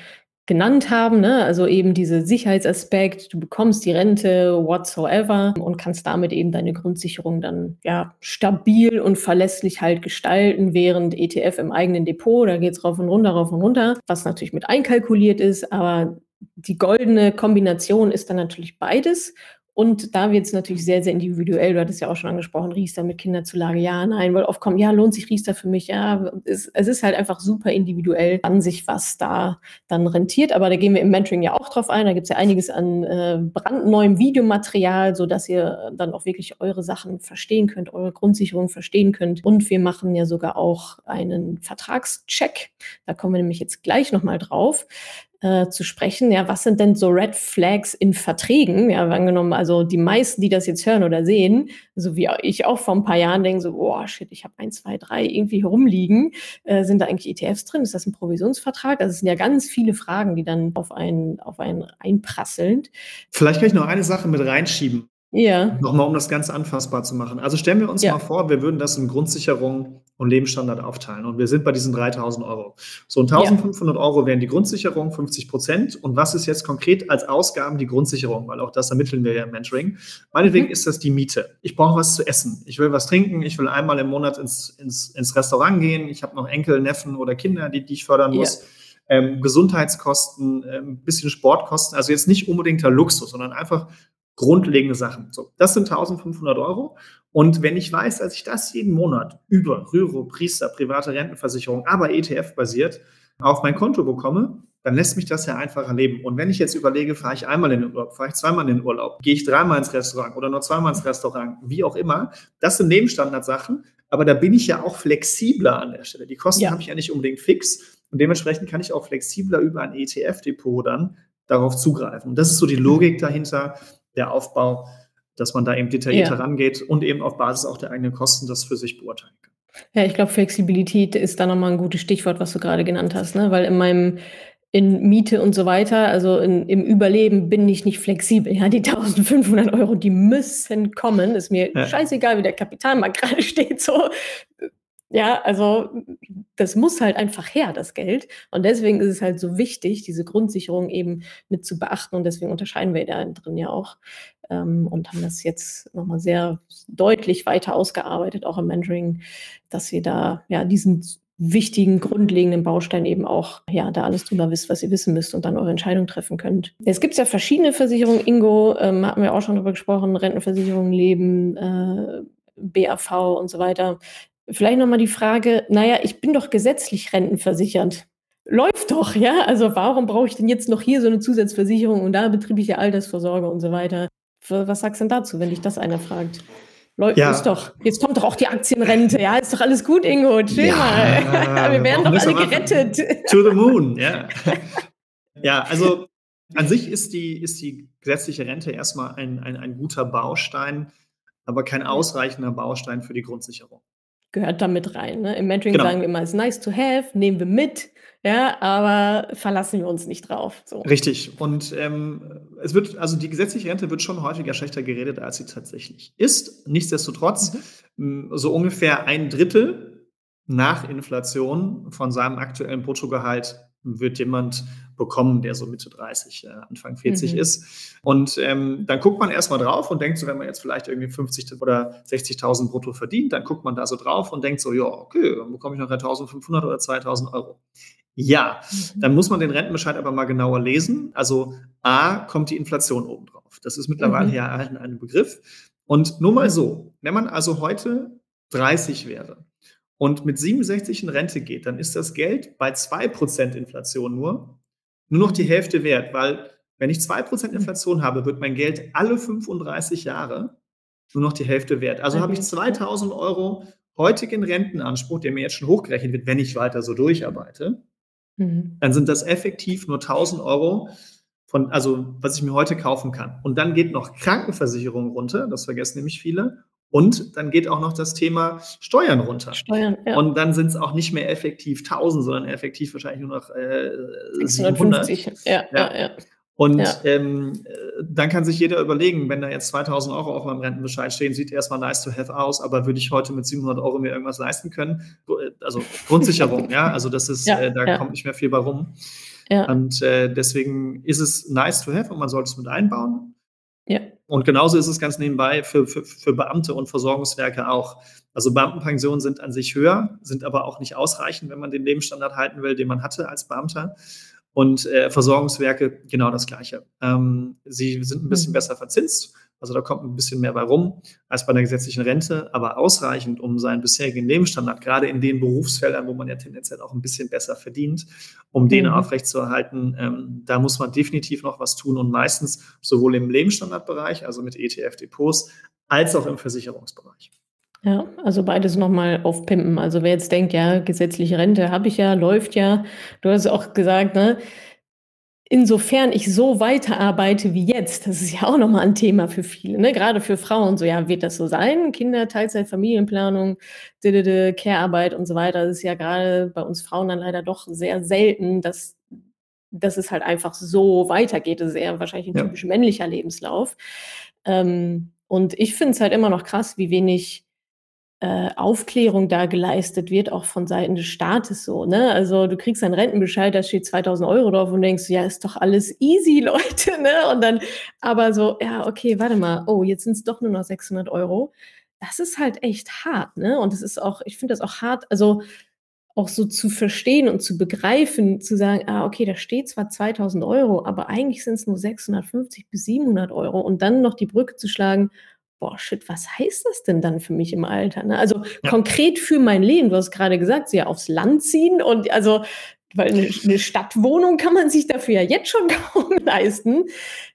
genannt haben, ne? also eben diese Sicherheitsaspekt, du bekommst die Rente whatsoever und kannst damit eben deine Grundsicherung dann ja stabil und verlässlich halt gestalten, während ETF im eigenen Depot, da geht es rauf und runter, rauf und runter, was natürlich mit einkalkuliert ist, aber die goldene Kombination ist dann natürlich beides und da wird es natürlich sehr, sehr individuell. Du hattest ja auch schon angesprochen, Riester mit Kinderzulage, ja, nein, weil oft kommt, ja, lohnt sich Riester für mich, ja. Es, es, ist halt einfach super individuell an sich, was da dann rentiert. Aber da gehen wir im Mentoring ja auch drauf ein. Da gibt es ja einiges an äh, brandneuem Videomaterial, sodass ihr dann auch wirklich eure Sachen verstehen könnt, eure Grundsicherung verstehen könnt. Und wir machen ja sogar auch einen Vertragscheck. Da kommen wir nämlich jetzt gleich nochmal drauf äh, zu sprechen. Ja, was sind denn so Red Flags in Verträgen? Ja, angenommen, also die meisten, die das jetzt hören oder sehen, so wie ich auch vor ein paar Jahren denke, so, oh shit, ich habe ein, zwei, drei irgendwie herumliegen. Äh, sind da eigentlich ETFs drin? Ist das ein Provisionsvertrag? Also es sind ja ganz viele Fragen, die dann auf einen, auf einen einprasseln. Vielleicht kann ich noch eine Sache mit reinschieben. Ja. Nochmal, um das Ganze anfassbar zu machen. Also stellen wir uns ja. mal vor, wir würden das in Grundsicherung und Lebensstandard aufteilen und wir sind bei diesen 3000 Euro. So, und 1500 ja. Euro wären die Grundsicherung, 50 Prozent. Und was ist jetzt konkret als Ausgaben die Grundsicherung? Weil auch das ermitteln wir ja im Mentoring. Meinetwegen mhm. ist das die Miete. Ich brauche was zu essen. Ich will was trinken. Ich will einmal im Monat ins, ins, ins Restaurant gehen. Ich habe noch Enkel, Neffen oder Kinder, die, die ich fördern muss. Ja. Ähm, Gesundheitskosten, ein ähm, bisschen Sportkosten, also jetzt nicht unbedingter Luxus, sondern einfach grundlegende Sachen. So, das sind 1500 Euro. Und wenn ich weiß, dass ich das jeden Monat über Rüro, Priester, private Rentenversicherung, aber ETF basiert auf mein Konto bekomme, dann lässt mich das ja einfacher leben. Und wenn ich jetzt überlege, fahre ich einmal in den Urlaub, fahre ich zweimal in den Urlaub, gehe ich dreimal ins Restaurant oder nur zweimal ins Restaurant, wie auch immer, das sind Nebenstandardsachen, aber da bin ich ja auch flexibler an der Stelle. Die Kosten ja. habe ich ja nicht unbedingt fix und dementsprechend kann ich auch flexibler über ein ETF-Depot dann darauf zugreifen. Und das ist so die Logik dahinter, der Aufbau, dass man da eben detaillierter ja. rangeht und eben auf Basis auch der eigenen Kosten das für sich beurteilen kann. Ja, ich glaube, Flexibilität ist da nochmal ein gutes Stichwort, was du gerade genannt hast, ne? weil in meinem in Miete und so weiter, also in, im Überleben bin ich nicht flexibel. Ja, die 1500 Euro, die müssen kommen. Ist mir ja. scheißegal, wie der Kapitalmarkt gerade steht. So, ja, also das muss halt einfach her, das Geld. Und deswegen ist es halt so wichtig, diese Grundsicherung eben mit zu beachten. Und deswegen unterscheiden wir da drin ja auch ähm, und haben das jetzt nochmal sehr deutlich weiter ausgearbeitet, auch im Mentoring, dass ihr da ja diesen wichtigen, grundlegenden Baustein eben auch, ja, da alles drüber wisst, was ihr wissen müsst und dann eure Entscheidung treffen könnt. Es gibt ja verschiedene Versicherungen, Ingo, ähm, hatten wir auch schon drüber gesprochen, Rentenversicherung, Leben, äh, BAV und so weiter. Vielleicht nochmal die Frage, naja, ich bin doch gesetzlich rentenversichert. Läuft doch, ja? Also warum brauche ich denn jetzt noch hier so eine Zusatzversicherung und da betriebliche Altersvorsorge und so weiter? Was sagst du denn dazu, wenn dich das einer fragt? Läuft ja. ist doch. Jetzt kommt doch auch die Aktienrente. Ja, ist doch alles gut, Ingo. Chill ja, mal. Wir werden doch alle gerettet. To the moon, ja. ja, also an sich ist die, ist die gesetzliche Rente erstmal ein, ein, ein guter Baustein, aber kein ausreichender Baustein für die Grundsicherung gehört da mit rein. Ne? Im Mentoring genau. sagen wir immer, es ist nice to have, nehmen wir mit, ja, aber verlassen wir uns nicht drauf. So. Richtig. Und ähm, es wird, also die gesetzliche Rente wird schon häufiger schlechter geredet, als sie tatsächlich ist. Nichtsdestotrotz, mhm. so ungefähr ein Drittel nach Inflation von seinem aktuellen Bruttogehalt wird jemand bekommen, der so Mitte 30, äh, Anfang 40 mhm. ist. Und ähm, dann guckt man erstmal drauf und denkt so, wenn man jetzt vielleicht irgendwie 50 oder 60.000 brutto verdient, dann guckt man da so drauf und denkt so, ja, okay, dann bekomme ich noch 1.500 oder 2.000 Euro. Ja, mhm. dann muss man den Rentenbescheid aber mal genauer lesen. Also A, kommt die Inflation obendrauf. Das ist mittlerweile mhm. ja ein, ein Begriff. Und nur mal so, wenn man also heute 30 wäre, und mit 67 in Rente geht, dann ist das Geld bei 2% Inflation nur nur noch die Hälfte wert, weil wenn ich 2% hm. Inflation habe, wird mein Geld alle 35 Jahre nur noch die Hälfte wert. Also okay. habe ich 2000 Euro heutigen Rentenanspruch, der mir jetzt schon hochgerechnet wird, wenn ich weiter so durcharbeite, mhm. dann sind das effektiv nur 1000 Euro, von, also was ich mir heute kaufen kann. Und dann geht noch Krankenversicherung runter, das vergessen nämlich viele, und dann geht auch noch das Thema Steuern runter. Steuern, ja. Und dann sind es auch nicht mehr effektiv 1000, sondern effektiv wahrscheinlich nur noch äh, 650. Ja, ja, ja. Und ja. Ähm, dann kann sich jeder überlegen, wenn da jetzt 2000 Euro auf meinem Rentenbescheid stehen, sieht erstmal nice to have aus, aber würde ich heute mit 700 Euro mir irgendwas leisten können? Also Grundsicherung, ja, also das ist, ja, äh, da ja. kommt nicht mehr viel bei rum. Ja. Und äh, deswegen ist es nice to have und man sollte es mit einbauen. Ja. Und genauso ist es ganz nebenbei für, für, für Beamte und Versorgungswerke auch. Also Beamtenpensionen sind an sich höher, sind aber auch nicht ausreichend, wenn man den Lebensstandard halten will, den man hatte als Beamter. Und äh, Versorgungswerke genau das Gleiche. Ähm, sie sind ein bisschen mhm. besser verzinst, also da kommt ein bisschen mehr bei rum als bei der gesetzlichen Rente, aber ausreichend, um seinen bisherigen Lebensstandard, gerade in den Berufsfeldern, wo man ja tendenziell auch ein bisschen besser verdient, um den mhm. aufrechtzuerhalten, ähm, da muss man definitiv noch was tun und meistens sowohl im Lebensstandardbereich, also mit ETF-Depots, als auch im Versicherungsbereich. Ja, also beides nochmal aufpimpen. Also wer jetzt denkt, ja, gesetzliche Rente habe ich ja, läuft ja. Du hast auch gesagt, ne, insofern ich so weiterarbeite wie jetzt, das ist ja auch nochmal ein Thema für viele, ne? gerade für Frauen, so ja, wird das so sein? Kinder, Teilzeit, Familienplanung, Care-Arbeit und so weiter, das ist ja gerade bei uns Frauen dann leider doch sehr selten, dass, dass es halt einfach so weitergeht. Das ist eher wahrscheinlich ein ja. typisch männlicher Lebenslauf. Ähm, und ich finde es halt immer noch krass, wie wenig äh, Aufklärung da geleistet wird, auch von Seiten des Staates so. Ne? Also du kriegst einen Rentenbescheid, da steht 2000 Euro drauf und denkst, ja, ist doch alles easy, Leute. Ne? Und dann aber so, ja, okay, warte mal, oh, jetzt sind es doch nur noch 600 Euro. Das ist halt echt hart. Ne? Und es ist auch, ich finde das auch hart, also auch so zu verstehen und zu begreifen, zu sagen, ah, okay, da steht zwar 2000 Euro, aber eigentlich sind es nur 650 bis 700 Euro und dann noch die Brücke zu schlagen, boah, shit, was heißt das denn dann für mich im Alter? Ne? Also ja. konkret für mein Leben, du hast gerade gesagt, sie ja aufs Land ziehen und also weil eine, eine Stadtwohnung kann man sich dafür ja jetzt schon kaum leisten.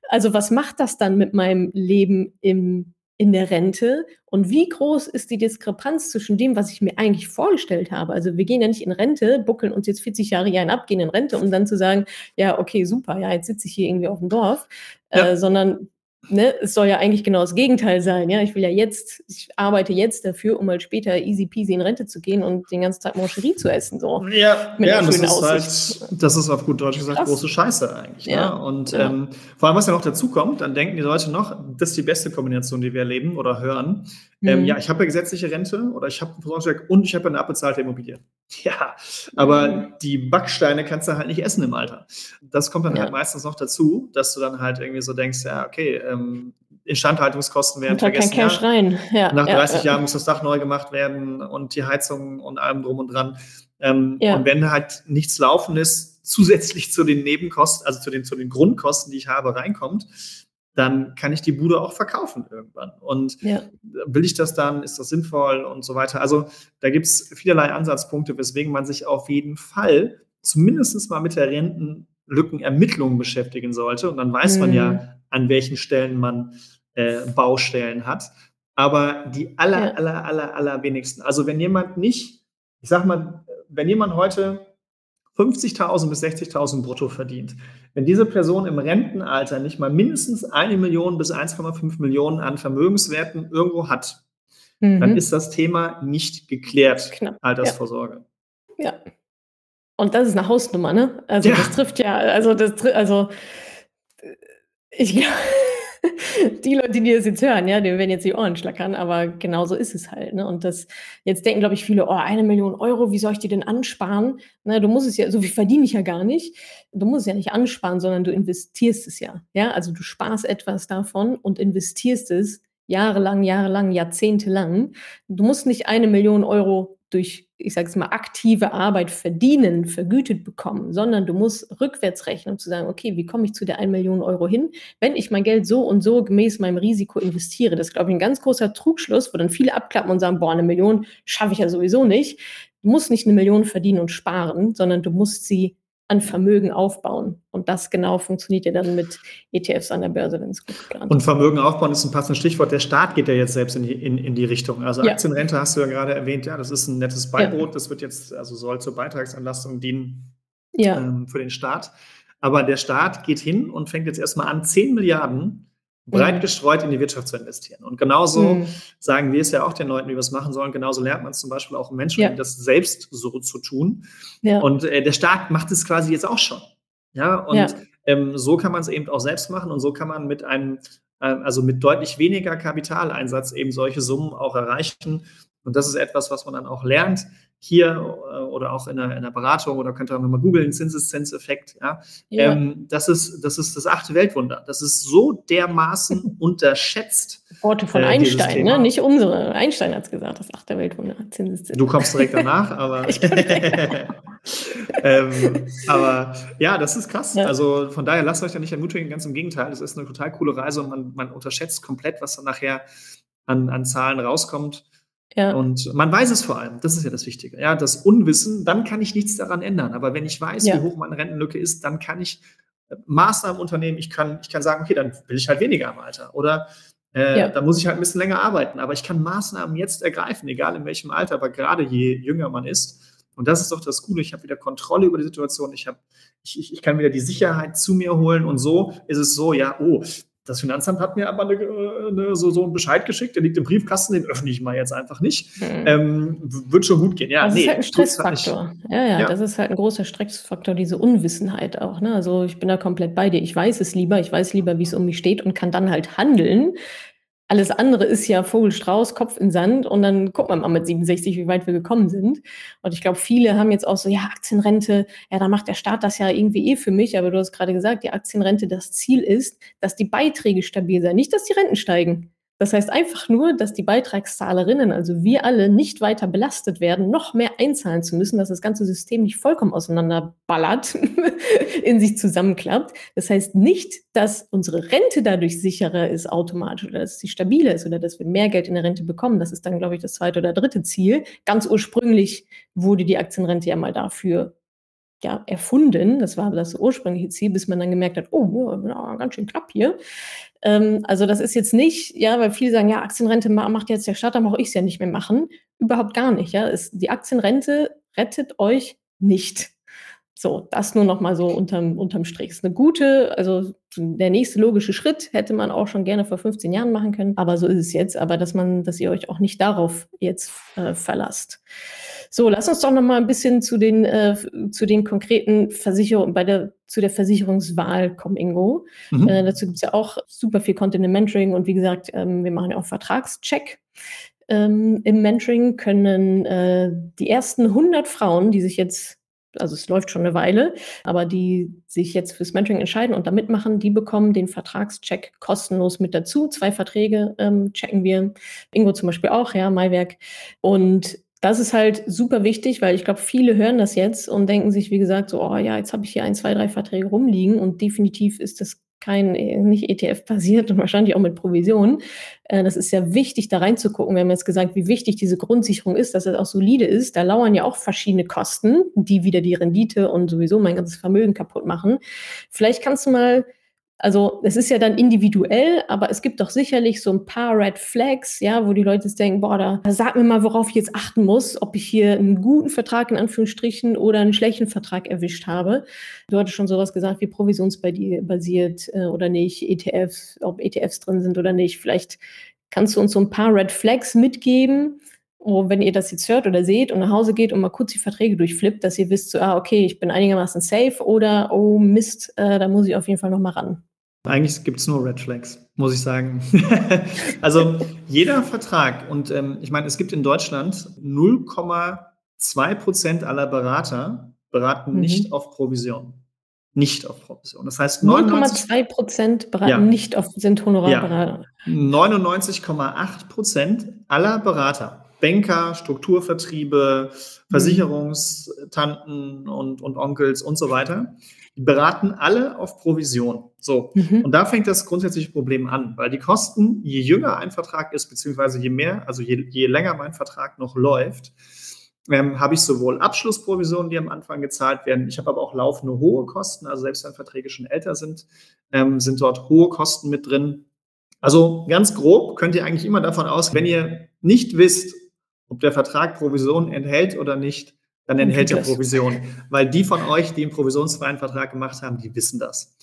Also was macht das dann mit meinem Leben im in der Rente und wie groß ist die Diskrepanz zwischen dem, was ich mir eigentlich vorgestellt habe? Also wir gehen ja nicht in Rente, buckeln uns jetzt 40 Jahre hier ab, gehen in Rente, um dann zu sagen, ja, okay, super, ja, jetzt sitze ich hier irgendwie auf dem Dorf, ja. äh, sondern ne, es soll ja eigentlich genau das Gegenteil sein. Ja, ich will ja jetzt, ich arbeite jetzt dafür, um mal später easy peasy in Rente zu gehen und den ganzen Tag Moncherie zu essen. So. Ja, ja das ist halt, das ist auf gut Deutsch gesagt Krass. große Scheiße eigentlich. Ne? Ja. Ne? Und ja. Ähm, vor allem, was ja noch dazu kommt, dann denken die Leute noch, das ist die beste Kombination, die wir erleben oder hören. Ähm, mhm. Ähm, ja, ich habe ja gesetzliche Rente oder ich habe ein Versorgungswerk und ich habe eine abbezahlte Immobilie. Ja, aber mhm. die Backsteine kannst du halt nicht essen im Alter. Das kommt dann ja. halt meistens noch dazu, dass du dann halt irgendwie so denkst, ja, okay, ähm, Instandhaltungskosten werden vergessen. Kein Cash ja. rein. Ja, Nach 30 Jahren muss das Dach neu gemacht werden und die Heizung und allem drum und dran. Ähm, und wenn halt nichts laufen ist, zusätzlich zu den Nebenkosten, also zu den, zu den Grundkosten, die ich habe, reinkommt, dann kann ich die Bude auch verkaufen irgendwann. Und ja. will ich das dann, ist das sinnvoll und so weiter. Also da gibt es vielerlei Ansatzpunkte, weswegen man sich auf jeden Fall zumindest mal mit der Rentenlückenermittlung beschäftigen sollte. Und dann weiß mhm. man ja, mhm. an welchen Stellen man äh, Baustellen hat. Aber die aller, ja. aller, aller, aller wenigsten. Also wenn jemand nicht, ich sag mal, wenn jemand heute 50.000 bis 60.000 brutto verdient. Wenn diese Person im Rentenalter nicht mal mindestens eine Million bis 1,5 Millionen an Vermögenswerten irgendwo hat, mhm. dann ist das Thema nicht geklärt, Knapp. Altersvorsorge. Ja. ja. Und das ist eine Hausnummer, ne? Also ja. das trifft ja, also das also ich glaube die Leute, die das jetzt hören, ja, die werden jetzt die Ohren schlackern, aber genau so ist es halt. Ne? Und das, jetzt denken, glaube ich, viele, oh, eine Million Euro, wie soll ich die denn ansparen? Na, du musst es ja, so viel verdiene ich ja gar nicht. Du musst es ja nicht ansparen, sondern du investierst es ja. Ja, also du sparst etwas davon und investierst es jahrelang, jahrelang, jahrzehntelang. Du musst nicht eine Million Euro durch, ich sage es mal, aktive Arbeit verdienen, vergütet bekommen, sondern du musst rückwärts rechnen, um zu sagen, okay, wie komme ich zu der 1 Million Euro hin, wenn ich mein Geld so und so gemäß meinem Risiko investiere. Das ist, glaube ich, ein ganz großer Trugschluss, wo dann viele abklappen und sagen, boah, eine Million schaffe ich ja sowieso nicht. Du musst nicht eine Million verdienen und sparen, sondern du musst sie an Vermögen aufbauen. Und das genau funktioniert ja dann mit ETFs an der Börse, wenn es gut geplant Und Vermögen aufbauen ist ein passendes Stichwort. Der Staat geht ja jetzt selbst in die, in, in die Richtung. Also ja. Aktienrente hast du ja gerade erwähnt. Ja, das ist ein nettes Beibrot. Ja. Das wird jetzt, also soll zur Beitragsentlastung dienen ja. ähm, für den Staat. Aber der Staat geht hin und fängt jetzt erstmal an, 10 Milliarden breit mhm. gestreut in die Wirtschaft zu investieren. Und genauso mhm. sagen wir es ja auch den Leuten, wie wir es machen sollen. Genauso lernt man es zum Beispiel auch Menschen, ja. das selbst so zu tun. Ja. Und äh, der Staat macht es quasi jetzt auch schon. Ja, und ja. Ähm, so kann man es eben auch selbst machen und so kann man mit einem, äh, also mit deutlich weniger Kapitaleinsatz eben solche Summen auch erreichen. Und das ist etwas, was man dann auch lernt, hier äh, oder auch in einer, in einer Beratung oder könnt ihr auch nochmal googeln, Zinseszenzeffekt. Ja? ja. Ähm, das, ist, das ist das achte Weltwunder. Das ist so dermaßen unterschätzt. Worte von äh, Einstein, ne? nicht unsere. Einstein hat es gesagt, das achte Weltwunder. Zinseszins. Du kommst direkt danach, aber. ähm, aber ja, das ist krass. Ja. Also von daher lasst euch da nicht ermutigen, ganz im Gegenteil. Es ist eine total coole Reise und man, man unterschätzt komplett, was dann nachher an, an Zahlen rauskommt. Ja. Und man weiß es vor allem, das ist ja das Wichtige. Ja, das Unwissen, dann kann ich nichts daran ändern. Aber wenn ich weiß, ja. wie hoch meine Rentenlücke ist, dann kann ich äh, Maßnahmen unternehmen. Ich kann, ich kann sagen, okay, dann will ich halt weniger im Alter. Oder äh, ja. da muss ich halt ein bisschen länger arbeiten. Aber ich kann Maßnahmen jetzt ergreifen, egal in welchem Alter, aber gerade je jünger man ist. Und das ist doch das Gute. Ich habe wieder Kontrolle über die Situation. Ich, hab, ich, ich kann wieder die Sicherheit zu mir holen. Und so ist es so, ja, oh, das Finanzamt hat mir aber eine, eine, so, so einen Bescheid geschickt, der liegt im Briefkasten, den öffne ich mal jetzt einfach nicht. Hm. Ähm, wird schon gut gehen. Ja, das nee, ist halt ein Stressfaktor. Ja, ja, ja, das ist halt ein großer Stressfaktor, diese Unwissenheit auch. Ne? Also ich bin da komplett bei dir. Ich weiß es lieber, ich weiß lieber, wie es um mich steht und kann dann halt handeln, alles andere ist ja Vogelstrauß, Kopf in Sand und dann guckt man mal mit 67, wie weit wir gekommen sind. Und ich glaube, viele haben jetzt auch so, ja, Aktienrente, ja, da macht der Staat das ja irgendwie eh für mich. Aber du hast gerade gesagt, die Aktienrente, das Ziel ist, dass die Beiträge stabil sein, nicht, dass die Renten steigen. Das heißt einfach nur, dass die Beitragszahlerinnen, also wir alle, nicht weiter belastet werden, noch mehr einzahlen zu müssen, dass das ganze System nicht vollkommen auseinanderballert, in sich zusammenklappt. Das heißt nicht, dass unsere Rente dadurch sicherer ist automatisch oder dass sie stabiler ist oder dass wir mehr Geld in der Rente bekommen. Das ist dann, glaube ich, das zweite oder dritte Ziel. Ganz ursprünglich wurde die Aktienrente ja mal dafür ja, erfunden. Das war das ursprüngliche Ziel, bis man dann gemerkt hat, oh, ja, ganz schön knapp hier. Ähm, also das ist jetzt nicht, ja, weil viele sagen, ja, Aktienrente macht jetzt der Staat, dann brauche ich es ja nicht mehr machen. Überhaupt gar nicht, ja. Es, die Aktienrente rettet euch nicht. So, das nur noch mal so unterm, unterm Strich. Ist eine gute, also der nächste logische Schritt hätte man auch schon gerne vor 15 Jahren machen können, aber so ist es jetzt. Aber dass man, dass ihr euch auch nicht darauf jetzt äh, verlasst. So, lass uns doch noch mal ein bisschen zu den, äh, zu den konkreten Versicherungen, bei der, zu der Versicherungswahl kommen, Ingo. Mhm. Äh, dazu gibt es ja auch super viel Content im Mentoring und wie gesagt, ähm, wir machen ja auch Vertragscheck. Ähm, Im Mentoring können äh, die ersten 100 Frauen, die sich jetzt also es läuft schon eine Weile, aber die sich jetzt fürs Mentoring entscheiden und da mitmachen, die bekommen den Vertragscheck kostenlos mit dazu. Zwei Verträge ähm, checken wir. Ingo zum Beispiel auch, ja, Maiwerk. Und das ist halt super wichtig, weil ich glaube, viele hören das jetzt und denken sich, wie gesagt, so, oh ja, jetzt habe ich hier ein, zwei, drei Verträge rumliegen und definitiv ist das kein, nicht ETF-basiert und wahrscheinlich auch mit Provision. Äh, das ist ja wichtig, da reinzugucken. Wir haben jetzt gesagt, wie wichtig diese Grundsicherung ist, dass es auch solide ist. Da lauern ja auch verschiedene Kosten, die wieder die Rendite und sowieso mein ganzes Vermögen kaputt machen. Vielleicht kannst du mal also es ist ja dann individuell, aber es gibt doch sicherlich so ein paar Red Flags, ja, wo die Leute jetzt denken, boah, da sag mir mal, worauf ich jetzt achten muss, ob ich hier einen guten Vertrag in Anführungsstrichen oder einen schlechten Vertrag erwischt habe. Du hattest schon sowas gesagt wie provisionsbasiert äh, oder nicht, ETFs, ob ETFs drin sind oder nicht. Vielleicht kannst du uns so ein paar Red Flags mitgeben, wo, wenn ihr das jetzt hört oder seht und nach Hause geht und mal kurz die Verträge durchflippt, dass ihr wisst, so, ah, okay, ich bin einigermaßen safe oder, oh Mist, äh, da muss ich auf jeden Fall nochmal ran. Eigentlich gibt es nur Red Flags, muss ich sagen. also jeder Vertrag, und ähm, ich meine, es gibt in Deutschland 0,2 Prozent aller Berater beraten mhm. nicht auf Provision. Nicht auf Provision. Das heißt, 0,2 Prozent beraten ja. nicht auf, sind Honorarberater. Ja. 99,8 Prozent aller Berater Banker, Strukturvertriebe, mhm. Versicherungstanten und, und Onkels und so weiter, die beraten alle auf Provision. So. Mhm. Und da fängt das grundsätzliche Problem an, weil die Kosten, je jünger ein Vertrag ist, beziehungsweise je mehr, also je, je länger mein Vertrag noch läuft, ähm, habe ich sowohl Abschlussprovisionen, die am Anfang gezahlt werden. Ich habe aber auch laufende hohe Kosten, also selbst wenn Verträge schon älter sind, ähm, sind dort hohe Kosten mit drin. Also ganz grob könnt ihr eigentlich immer davon aus, wenn ihr nicht wisst, ob der Vertrag Provision enthält oder nicht, dann enthält er Provision. Weil die von euch, die einen provisionsfreien Vertrag gemacht haben, die wissen das.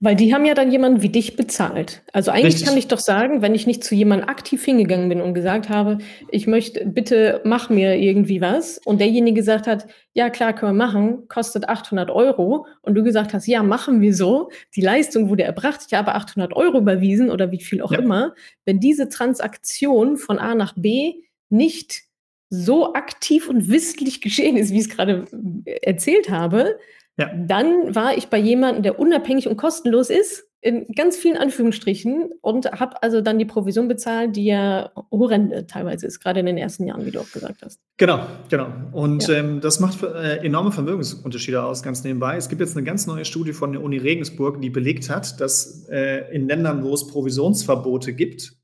Weil die haben ja dann jemanden wie dich bezahlt. Also eigentlich Richtig. kann ich doch sagen, wenn ich nicht zu jemandem aktiv hingegangen bin und gesagt habe, ich möchte, bitte mach mir irgendwie was. Und derjenige gesagt hat, ja klar, können wir machen, kostet 800 Euro. Und du gesagt hast, ja, machen wir so. Die Leistung wurde erbracht, ich habe 800 Euro überwiesen oder wie viel auch ja. immer. Wenn diese Transaktion von A nach B nicht so aktiv und wissentlich geschehen ist, wie ich es gerade äh, erzählt habe, ja. dann war ich bei jemandem, der unabhängig und kostenlos ist, in ganz vielen Anführungsstrichen, und habe also dann die Provision bezahlt, die ja horrende teilweise ist, gerade in den ersten Jahren, wie du auch gesagt hast. Genau, genau. Und ja. ähm, das macht äh, enorme Vermögensunterschiede aus, ganz nebenbei. Es gibt jetzt eine ganz neue Studie von der Uni Regensburg, die belegt hat, dass äh, in Ländern, wo es Provisionsverbote gibt,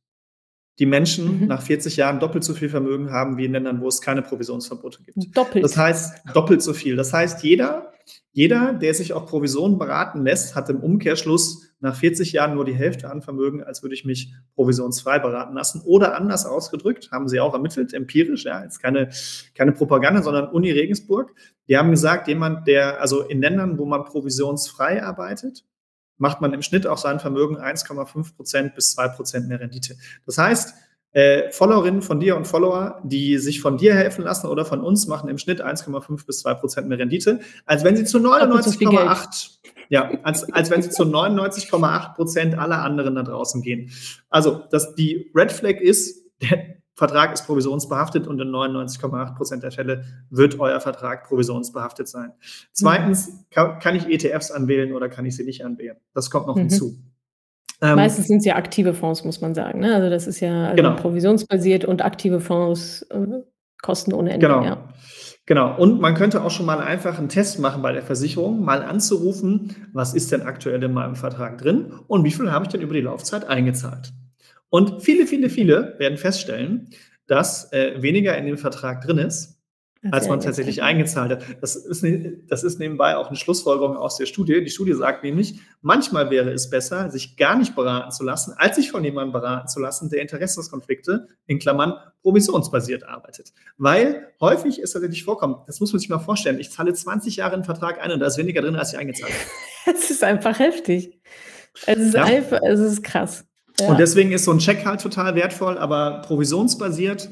die Menschen mhm. nach 40 Jahren doppelt so viel Vermögen haben wie in Ländern, wo es keine Provisionsverbote gibt. Doppelt. Das heißt, doppelt so viel. Das heißt, jeder, jeder, der sich auf Provision beraten lässt, hat im Umkehrschluss nach 40 Jahren nur die Hälfte an Vermögen, als würde ich mich provisionsfrei beraten lassen. Oder anders ausgedrückt, haben sie auch ermittelt, empirisch, ja, jetzt keine, keine Propaganda, sondern Uni Regensburg. Die haben gesagt, jemand, der, also in Ländern, wo man provisionsfrei arbeitet, macht man im Schnitt auf sein Vermögen 1,5 Prozent bis 2 Prozent mehr Rendite. Das heißt, äh, Followerinnen von dir und Follower, die sich von dir helfen lassen oder von uns, machen im Schnitt 1,5 bis 2 Prozent mehr Rendite, als wenn sie zu 99,8 ja, als, als wenn sie zu 99,8 Prozent aller anderen da draußen gehen. Also, dass die Red Flag ist, der, Vertrag ist provisionsbehaftet und in 99,8 Prozent der Fälle wird euer Vertrag provisionsbehaftet sein. Zweitens, mhm. kann, kann, ich ETFs anwählen oder kann ich sie nicht anwählen? Das kommt noch mhm. hinzu. Ähm, Meistens sind es ja aktive Fonds, muss man sagen. Ne? Also das ist ja also genau. provisionsbasiert und aktive Fonds äh, kosten ohne Ende. Genau. Ja. Genau. Und man könnte auch schon mal einfach einen Test machen bei der Versicherung, mal anzurufen, was ist denn aktuell in meinem Vertrag drin und wie viel habe ich denn über die Laufzeit eingezahlt. Und viele, viele, viele werden feststellen, dass äh, weniger in dem Vertrag drin ist, als man tatsächlich eingezahlt hat. Das ist, ne, das ist nebenbei auch eine Schlussfolgerung aus der Studie. Die Studie sagt nämlich, manchmal wäre es besser, sich gar nicht beraten zu lassen, als sich von jemandem beraten zu lassen, der Interessenskonflikte in Klammern provisionsbasiert arbeitet. Weil häufig ist tatsächlich vorkommt, das muss man sich mal vorstellen, ich zahle 20 Jahre einen Vertrag ein und da ist weniger drin, als ich eingezahlt habe. Es ist einfach heftig. Es ist ja. einfach, es ist krass. Ja. Und deswegen ist so ein Check halt total wertvoll, aber provisionsbasiert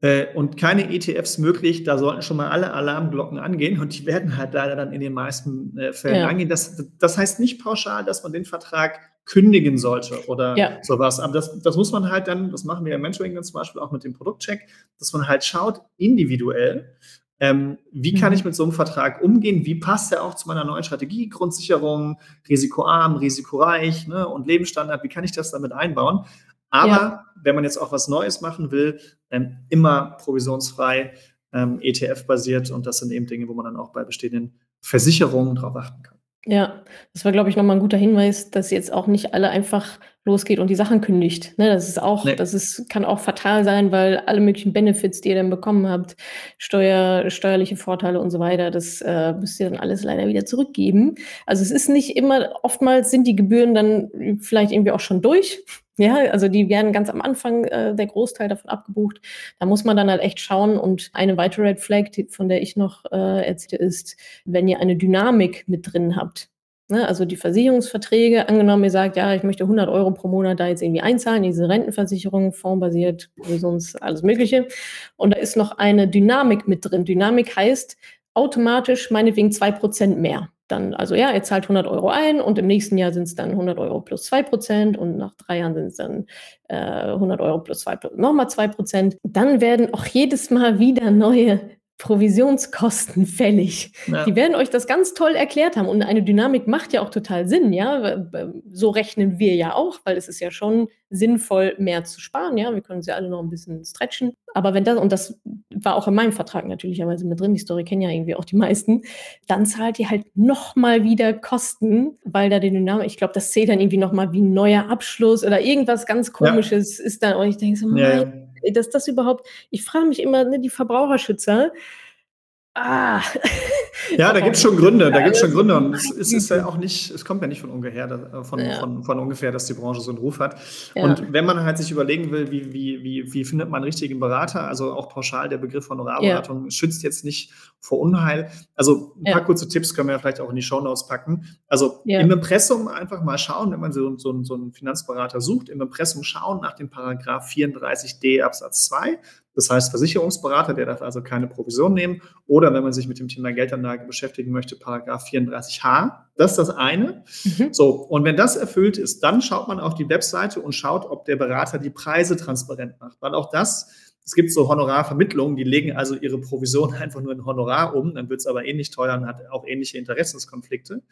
äh, und keine ETFs möglich, da sollten schon mal alle Alarmglocken angehen und die werden halt leider dann in den meisten äh, Fällen ja. angehen. Das, das heißt nicht pauschal, dass man den Vertrag kündigen sollte oder ja. sowas. Aber das, das muss man halt dann, das machen wir im Mentoring dann zum Beispiel auch mit dem Produktcheck, dass man halt schaut, individuell, ähm, wie kann ich mhm. mit so einem Vertrag umgehen? Wie passt er auch zu meiner neuen Strategie? Grundsicherung, risikoarm, risikoreich ne? und Lebensstandard, wie kann ich das damit einbauen? Aber ja. wenn man jetzt auch was Neues machen will, ähm, immer provisionsfrei, ähm, ETF-basiert und das sind eben Dinge, wo man dann auch bei bestehenden Versicherungen drauf achten kann. Ja, das war, glaube ich, nochmal ein guter Hinweis, dass jetzt auch nicht alle einfach losgeht und die Sachen kündigt. Ne, das ist auch, nee. das ist, kann auch fatal sein, weil alle möglichen Benefits, die ihr dann bekommen habt, Steuer, steuerliche Vorteile und so weiter, das äh, müsst ihr dann alles leider wieder zurückgeben. Also es ist nicht immer, oftmals sind die Gebühren dann vielleicht irgendwie auch schon durch. Ja, also die werden ganz am Anfang äh, der Großteil davon abgebucht. Da muss man dann halt echt schauen. Und eine weitere Red Flag, die, von der ich noch äh, erzählte, ist, wenn ihr eine Dynamik mit drin habt. Ne, also die Versicherungsverträge, angenommen, ihr sagt, ja, ich möchte 100 Euro pro Monat da jetzt irgendwie einzahlen, diese Rentenversicherung, fondsbasiert, sonst alles Mögliche. Und da ist noch eine Dynamik mit drin. Dynamik heißt automatisch meinetwegen zwei Prozent mehr. Dann, also ja, ihr zahlt 100 Euro ein und im nächsten Jahr sind es dann 100 Euro plus zwei Prozent und nach drei Jahren sind es dann äh, 100 Euro plus zwei, nochmal zwei Prozent. Dann werden auch jedes Mal wieder neue Provisionskosten fällig. Ja. Die werden euch das ganz toll erklärt haben. Und eine Dynamik macht ja auch total Sinn, ja. So rechnen wir ja auch, weil es ist ja schon sinnvoll, mehr zu sparen, ja. Wir können sie alle noch ein bisschen stretchen. Aber wenn das, und das war auch in meinem Vertrag natürlicherweise mit drin, die Story kennen ja irgendwie auch die meisten, dann zahlt ihr halt nochmal wieder Kosten, weil da die Dynamik, ich glaube, das zählt dann irgendwie nochmal wie ein neuer Abschluss oder irgendwas ganz komisches ja. ist dann, und ich denke so, ja, mein dass das überhaupt, ich frage mich immer, ne, die Verbraucherschützer, Ah. Ja, da gibt es schon Gründe, da gibt es schon Gründe. Und es, es, ist ja auch nicht, es kommt ja nicht von ungefähr, äh, von, ja. von, von, ungefähr, dass die Branche so einen Ruf hat. Ja. Und wenn man halt sich überlegen will, wie, wie, wie, wie findet man einen richtigen Berater, also auch pauschal der Begriff Honorarberatung ja. schützt jetzt nicht vor Unheil. Also ein paar kurze Tipps können wir ja vielleicht auch in die Shownotes packen. Also im Impressum einfach mal schauen, wenn man so, so, so einen Finanzberater sucht, im Impressum schauen nach dem Paragraph 34d Absatz 2. Das heißt, Versicherungsberater, der darf also keine Provision nehmen. Oder wenn man sich mit dem Thema Geldanlage beschäftigen möchte, Paragraph 34h. Das ist das eine. Mhm. So, und wenn das erfüllt ist, dann schaut man auf die Webseite und schaut, ob der Berater die Preise transparent macht. Weil auch das es gibt so Honorarvermittlungen, die legen also ihre Provision einfach nur in Honorar um, dann wird es aber ähnlich teuer und hat auch ähnliche Interessenskonflikte.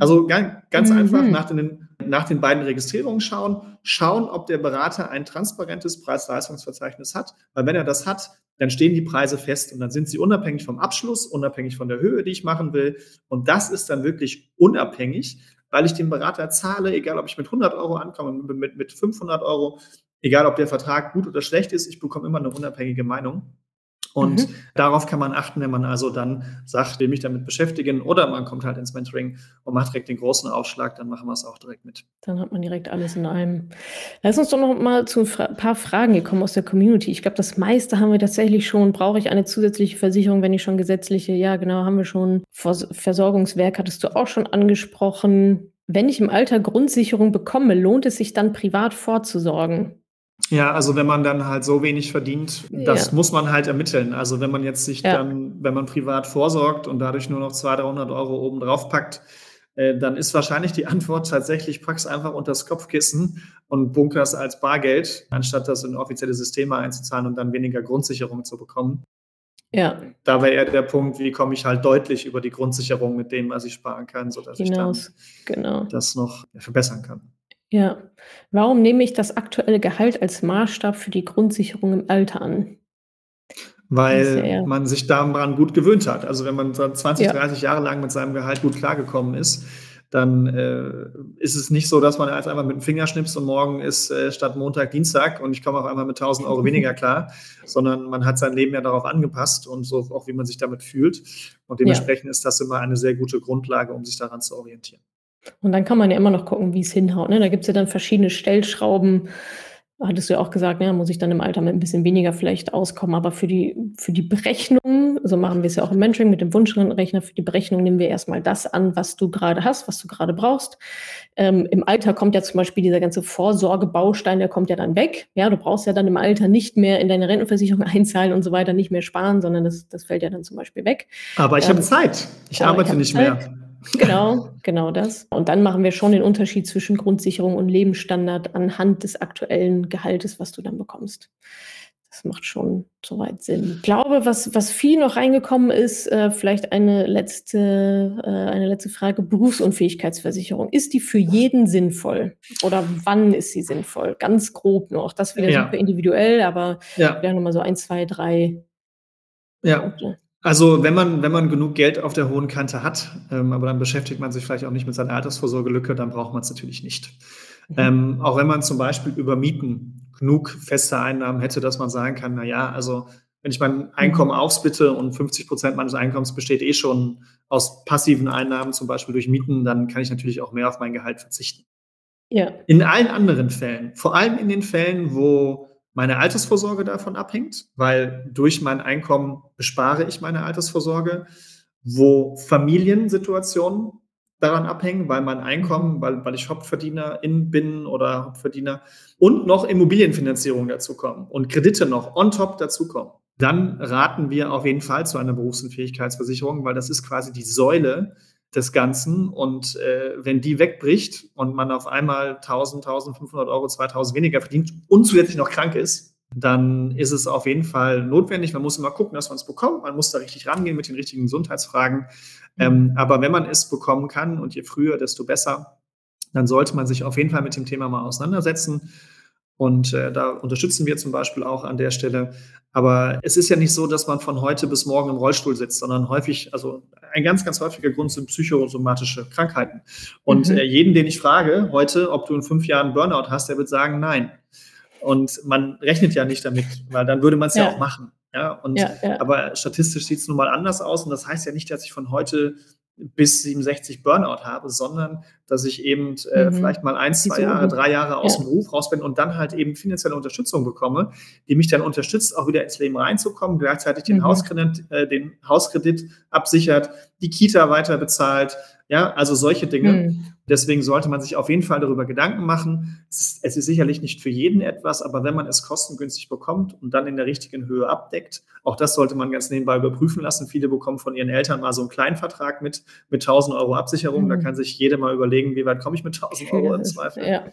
Also ganz, ganz mhm. einfach nach den, nach den beiden Registrierungen schauen, schauen, ob der Berater ein transparentes Preis-Leistungsverzeichnis hat, weil wenn er das hat, dann stehen die Preise fest und dann sind sie unabhängig vom Abschluss, unabhängig von der Höhe, die ich machen will. Und das ist dann wirklich unabhängig, weil ich dem Berater zahle, egal ob ich mit 100 Euro ankomme, mit, mit 500 Euro, egal ob der Vertrag gut oder schlecht ist, ich bekomme immer eine unabhängige Meinung. Und mhm. darauf kann man achten, wenn man also dann sagt, will mich damit beschäftigen oder man kommt halt ins Mentoring und macht direkt den großen Aufschlag, dann machen wir es auch direkt mit. Dann hat man direkt alles in einem. Lass uns doch noch mal zu ein paar Fragen gekommen aus der Community. Ich glaube, das meiste haben wir tatsächlich schon. Brauche ich eine zusätzliche Versicherung, wenn ich schon gesetzliche? Ja, genau, haben wir schon. Versorgungswerk hattest du auch schon angesprochen. Wenn ich im Alter Grundsicherung bekomme, lohnt es sich dann privat vorzusorgen? Ja, also wenn man dann halt so wenig verdient, das ja. muss man halt ermitteln. Also wenn man jetzt sich ja. dann, wenn man privat vorsorgt und dadurch nur noch 200, 300 Euro oben drauf packt, äh, dann ist wahrscheinlich die Antwort tatsächlich, pack's einfach unter das Kopfkissen und bunker's als Bargeld, anstatt das in offizielle Systeme einzuzahlen und dann weniger Grundsicherung zu bekommen. Ja. Da wäre eher der Punkt, wie komme ich halt deutlich über die Grundsicherung mit dem, was ich sparen kann, sodass Hinaus. ich dann genau. das noch verbessern kann. Ja. Warum nehme ich das aktuelle Gehalt als Maßstab für die Grundsicherung im Alter an? Weil ja man sich daran gut gewöhnt hat. Also wenn man 20, ja. 30 Jahre lang mit seinem Gehalt gut klargekommen ist, dann äh, ist es nicht so, dass man jetzt einfach mit dem Finger schnippst und morgen ist äh, statt Montag Dienstag und ich komme auf einmal mit 1000 Euro weniger klar, sondern man hat sein Leben ja darauf angepasst und so auch, wie man sich damit fühlt. Und dementsprechend ja. ist das immer eine sehr gute Grundlage, um sich daran zu orientieren. Und dann kann man ja immer noch gucken, wie es hinhaut. Ne? Da gibt es ja dann verschiedene Stellschrauben, hattest du ja auch gesagt, ne, muss ich dann im Alter mit ein bisschen weniger vielleicht auskommen. Aber für die, für die Berechnung, so machen wir es ja auch im Mentoring mit dem Wunschrechner, für die Berechnung nehmen wir erstmal das an, was du gerade hast, was du gerade brauchst. Ähm, Im Alter kommt ja zum Beispiel dieser ganze Vorsorgebaustein, der kommt ja dann weg. Ja, du brauchst ja dann im Alter nicht mehr in deine Rentenversicherung einzahlen und so weiter, nicht mehr sparen, sondern das, das fällt ja dann zum Beispiel weg. Aber ich ähm, habe Zeit. Ich arbeite ich nicht Zeit. mehr. Genau, genau das. Und dann machen wir schon den Unterschied zwischen Grundsicherung und Lebensstandard anhand des aktuellen Gehaltes, was du dann bekommst. Das macht schon soweit Sinn. Ich glaube, was, was viel noch reingekommen ist, äh, vielleicht eine letzte, äh, eine letzte Frage. Berufsunfähigkeitsversicherung. Ist die für jeden sinnvoll? Oder wann ist sie sinnvoll? Ganz grob noch. Das wieder ja. super individuell, aber ja. vielleicht nochmal so ein, zwei, drei. Ja. Punkte. Also wenn man, wenn man genug Geld auf der hohen Kante hat, ähm, aber dann beschäftigt man sich vielleicht auch nicht mit seiner Altersvorsorgelücke, dann braucht man es natürlich nicht. Mhm. Ähm, auch wenn man zum Beispiel über Mieten genug feste Einnahmen hätte, dass man sagen kann, na ja, also wenn ich mein Einkommen mhm. aufsplitte und 50 Prozent meines Einkommens besteht eh schon aus passiven Einnahmen, zum Beispiel durch Mieten, dann kann ich natürlich auch mehr auf mein Gehalt verzichten. Ja. In allen anderen Fällen, vor allem in den Fällen, wo meine Altersvorsorge davon abhängt, weil durch mein Einkommen bespare ich meine Altersvorsorge, wo Familiensituationen daran abhängen, weil mein Einkommen, weil, weil ich Hauptverdienerin bin oder Hauptverdiener und noch Immobilienfinanzierung dazukommen und Kredite noch on top dazukommen, dann raten wir auf jeden Fall zu einer Berufsunfähigkeitsversicherung, weil das ist quasi die Säule, des Ganzen. Und äh, wenn die wegbricht und man auf einmal 1000, 1500 Euro, 2000 weniger verdient und zusätzlich noch krank ist, dann ist es auf jeden Fall notwendig. Man muss immer gucken, dass man es bekommt. Man muss da richtig rangehen mit den richtigen Gesundheitsfragen. Mhm. Ähm, aber wenn man es bekommen kann und je früher, desto besser, dann sollte man sich auf jeden Fall mit dem Thema mal auseinandersetzen. Und äh, da unterstützen wir zum Beispiel auch an der Stelle. Aber es ist ja nicht so, dass man von heute bis morgen im Rollstuhl sitzt, sondern häufig, also ein ganz, ganz häufiger Grund sind psychosomatische Krankheiten. Und mhm. äh, jeden, den ich frage heute, ob du in fünf Jahren Burnout hast, der wird sagen, nein. Und man rechnet ja nicht damit, weil dann würde man es ja. ja. auch machen. Ja, und, ja, ja. aber statistisch sieht es nun mal anders aus. Und das heißt ja nicht, dass ich von heute bis 67 Burnout habe, sondern dass ich eben äh, mhm. vielleicht mal ein, zwei Jahre, drei Jahre aus ja. dem Beruf raus bin und dann halt eben finanzielle Unterstützung bekomme, die mich dann unterstützt, auch wieder ins Leben reinzukommen, gleichzeitig den, mhm. Hauskredit, äh, den Hauskredit absichert, die Kita weiter bezahlt, ja, also solche Dinge. Mhm. Deswegen sollte man sich auf jeden Fall darüber Gedanken machen. Es ist, es ist, sicherlich nicht für jeden etwas, aber wenn man es kostengünstig bekommt und dann in der richtigen Höhe abdeckt, auch das sollte man ganz nebenbei überprüfen lassen. Viele bekommen von ihren Eltern mal so einen kleinen Vertrag mit, mit 1000 Euro Absicherung. Mhm. Da kann sich jeder mal überlegen, wie weit komme ich mit 1000 Euro im Zweifel. Ja.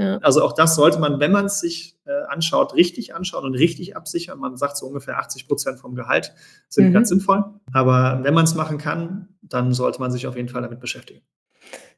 Ja. Also auch das sollte man, wenn man es sich äh, anschaut, richtig anschauen und richtig absichern. Man sagt so ungefähr 80 Prozent vom Gehalt sind mhm. ganz sinnvoll. Aber wenn man es machen kann, dann sollte man sich auf jeden Fall damit beschäftigen.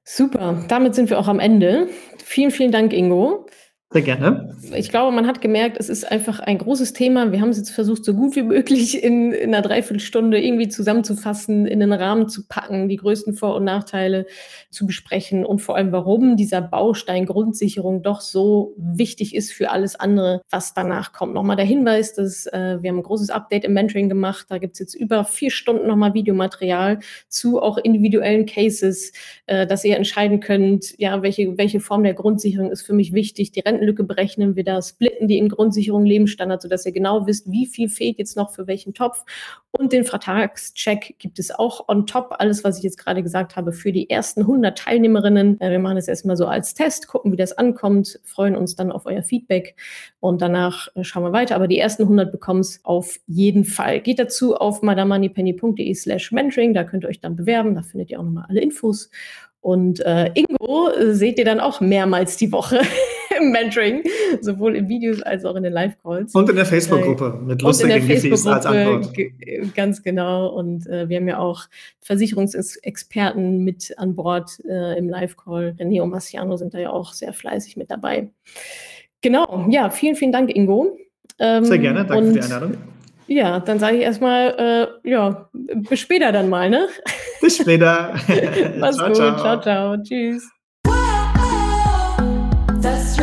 Super, damit sind wir auch am Ende. Vielen, vielen Dank, Ingo. Sehr gerne. Ich glaube, man hat gemerkt, es ist einfach ein großes Thema. Wir haben es jetzt versucht, so gut wie möglich in, in einer Dreiviertelstunde irgendwie zusammenzufassen, in den Rahmen zu packen, die größten Vor- und Nachteile zu besprechen und vor allem, warum dieser Baustein Grundsicherung doch so wichtig ist für alles andere, was danach kommt. Nochmal der Hinweis, dass äh, wir haben ein großes Update im Mentoring gemacht. Da gibt es jetzt über vier Stunden nochmal Videomaterial zu auch individuellen Cases, äh, dass ihr entscheiden könnt, ja, welche, welche Form der Grundsicherung ist für mich wichtig. Die Renten Rentenlücke berechnen wir da, splitten die in Grundsicherung, Lebensstandard, sodass ihr genau wisst, wie viel fehlt jetzt noch für welchen Topf. Und den Vertragscheck gibt es auch on top. Alles, was ich jetzt gerade gesagt habe, für die ersten 100 Teilnehmerinnen. Äh, wir machen das erstmal so als Test, gucken, wie das ankommt, freuen uns dann auf euer Feedback und danach äh, schauen wir weiter. Aber die ersten 100 bekommen es auf jeden Fall. Geht dazu auf madamoneypenny.de slash mentoring. Da könnt ihr euch dann bewerben. Da findet ihr auch nochmal alle Infos. Und äh, Ingo äh, seht ihr dann auch mehrmals die Woche im Mentoring, sowohl in Videos als auch in den Live-Calls. Und in der Facebook-Gruppe äh, mit lustigen Gifis als Antwort. Ganz genau. Und äh, wir haben ja auch Versicherungsexperten mit an Bord äh, im Live-Call. René und Marciano sind da ja auch sehr fleißig mit dabei. Genau, ja, vielen, vielen Dank, Ingo. Ähm, sehr gerne, danke für die Einladung. Ja, dann sage ich erstmal, äh, ja, bis später dann mal, ne? Bis später. Mach's gut. Ciao, ciao. Tschüss. That's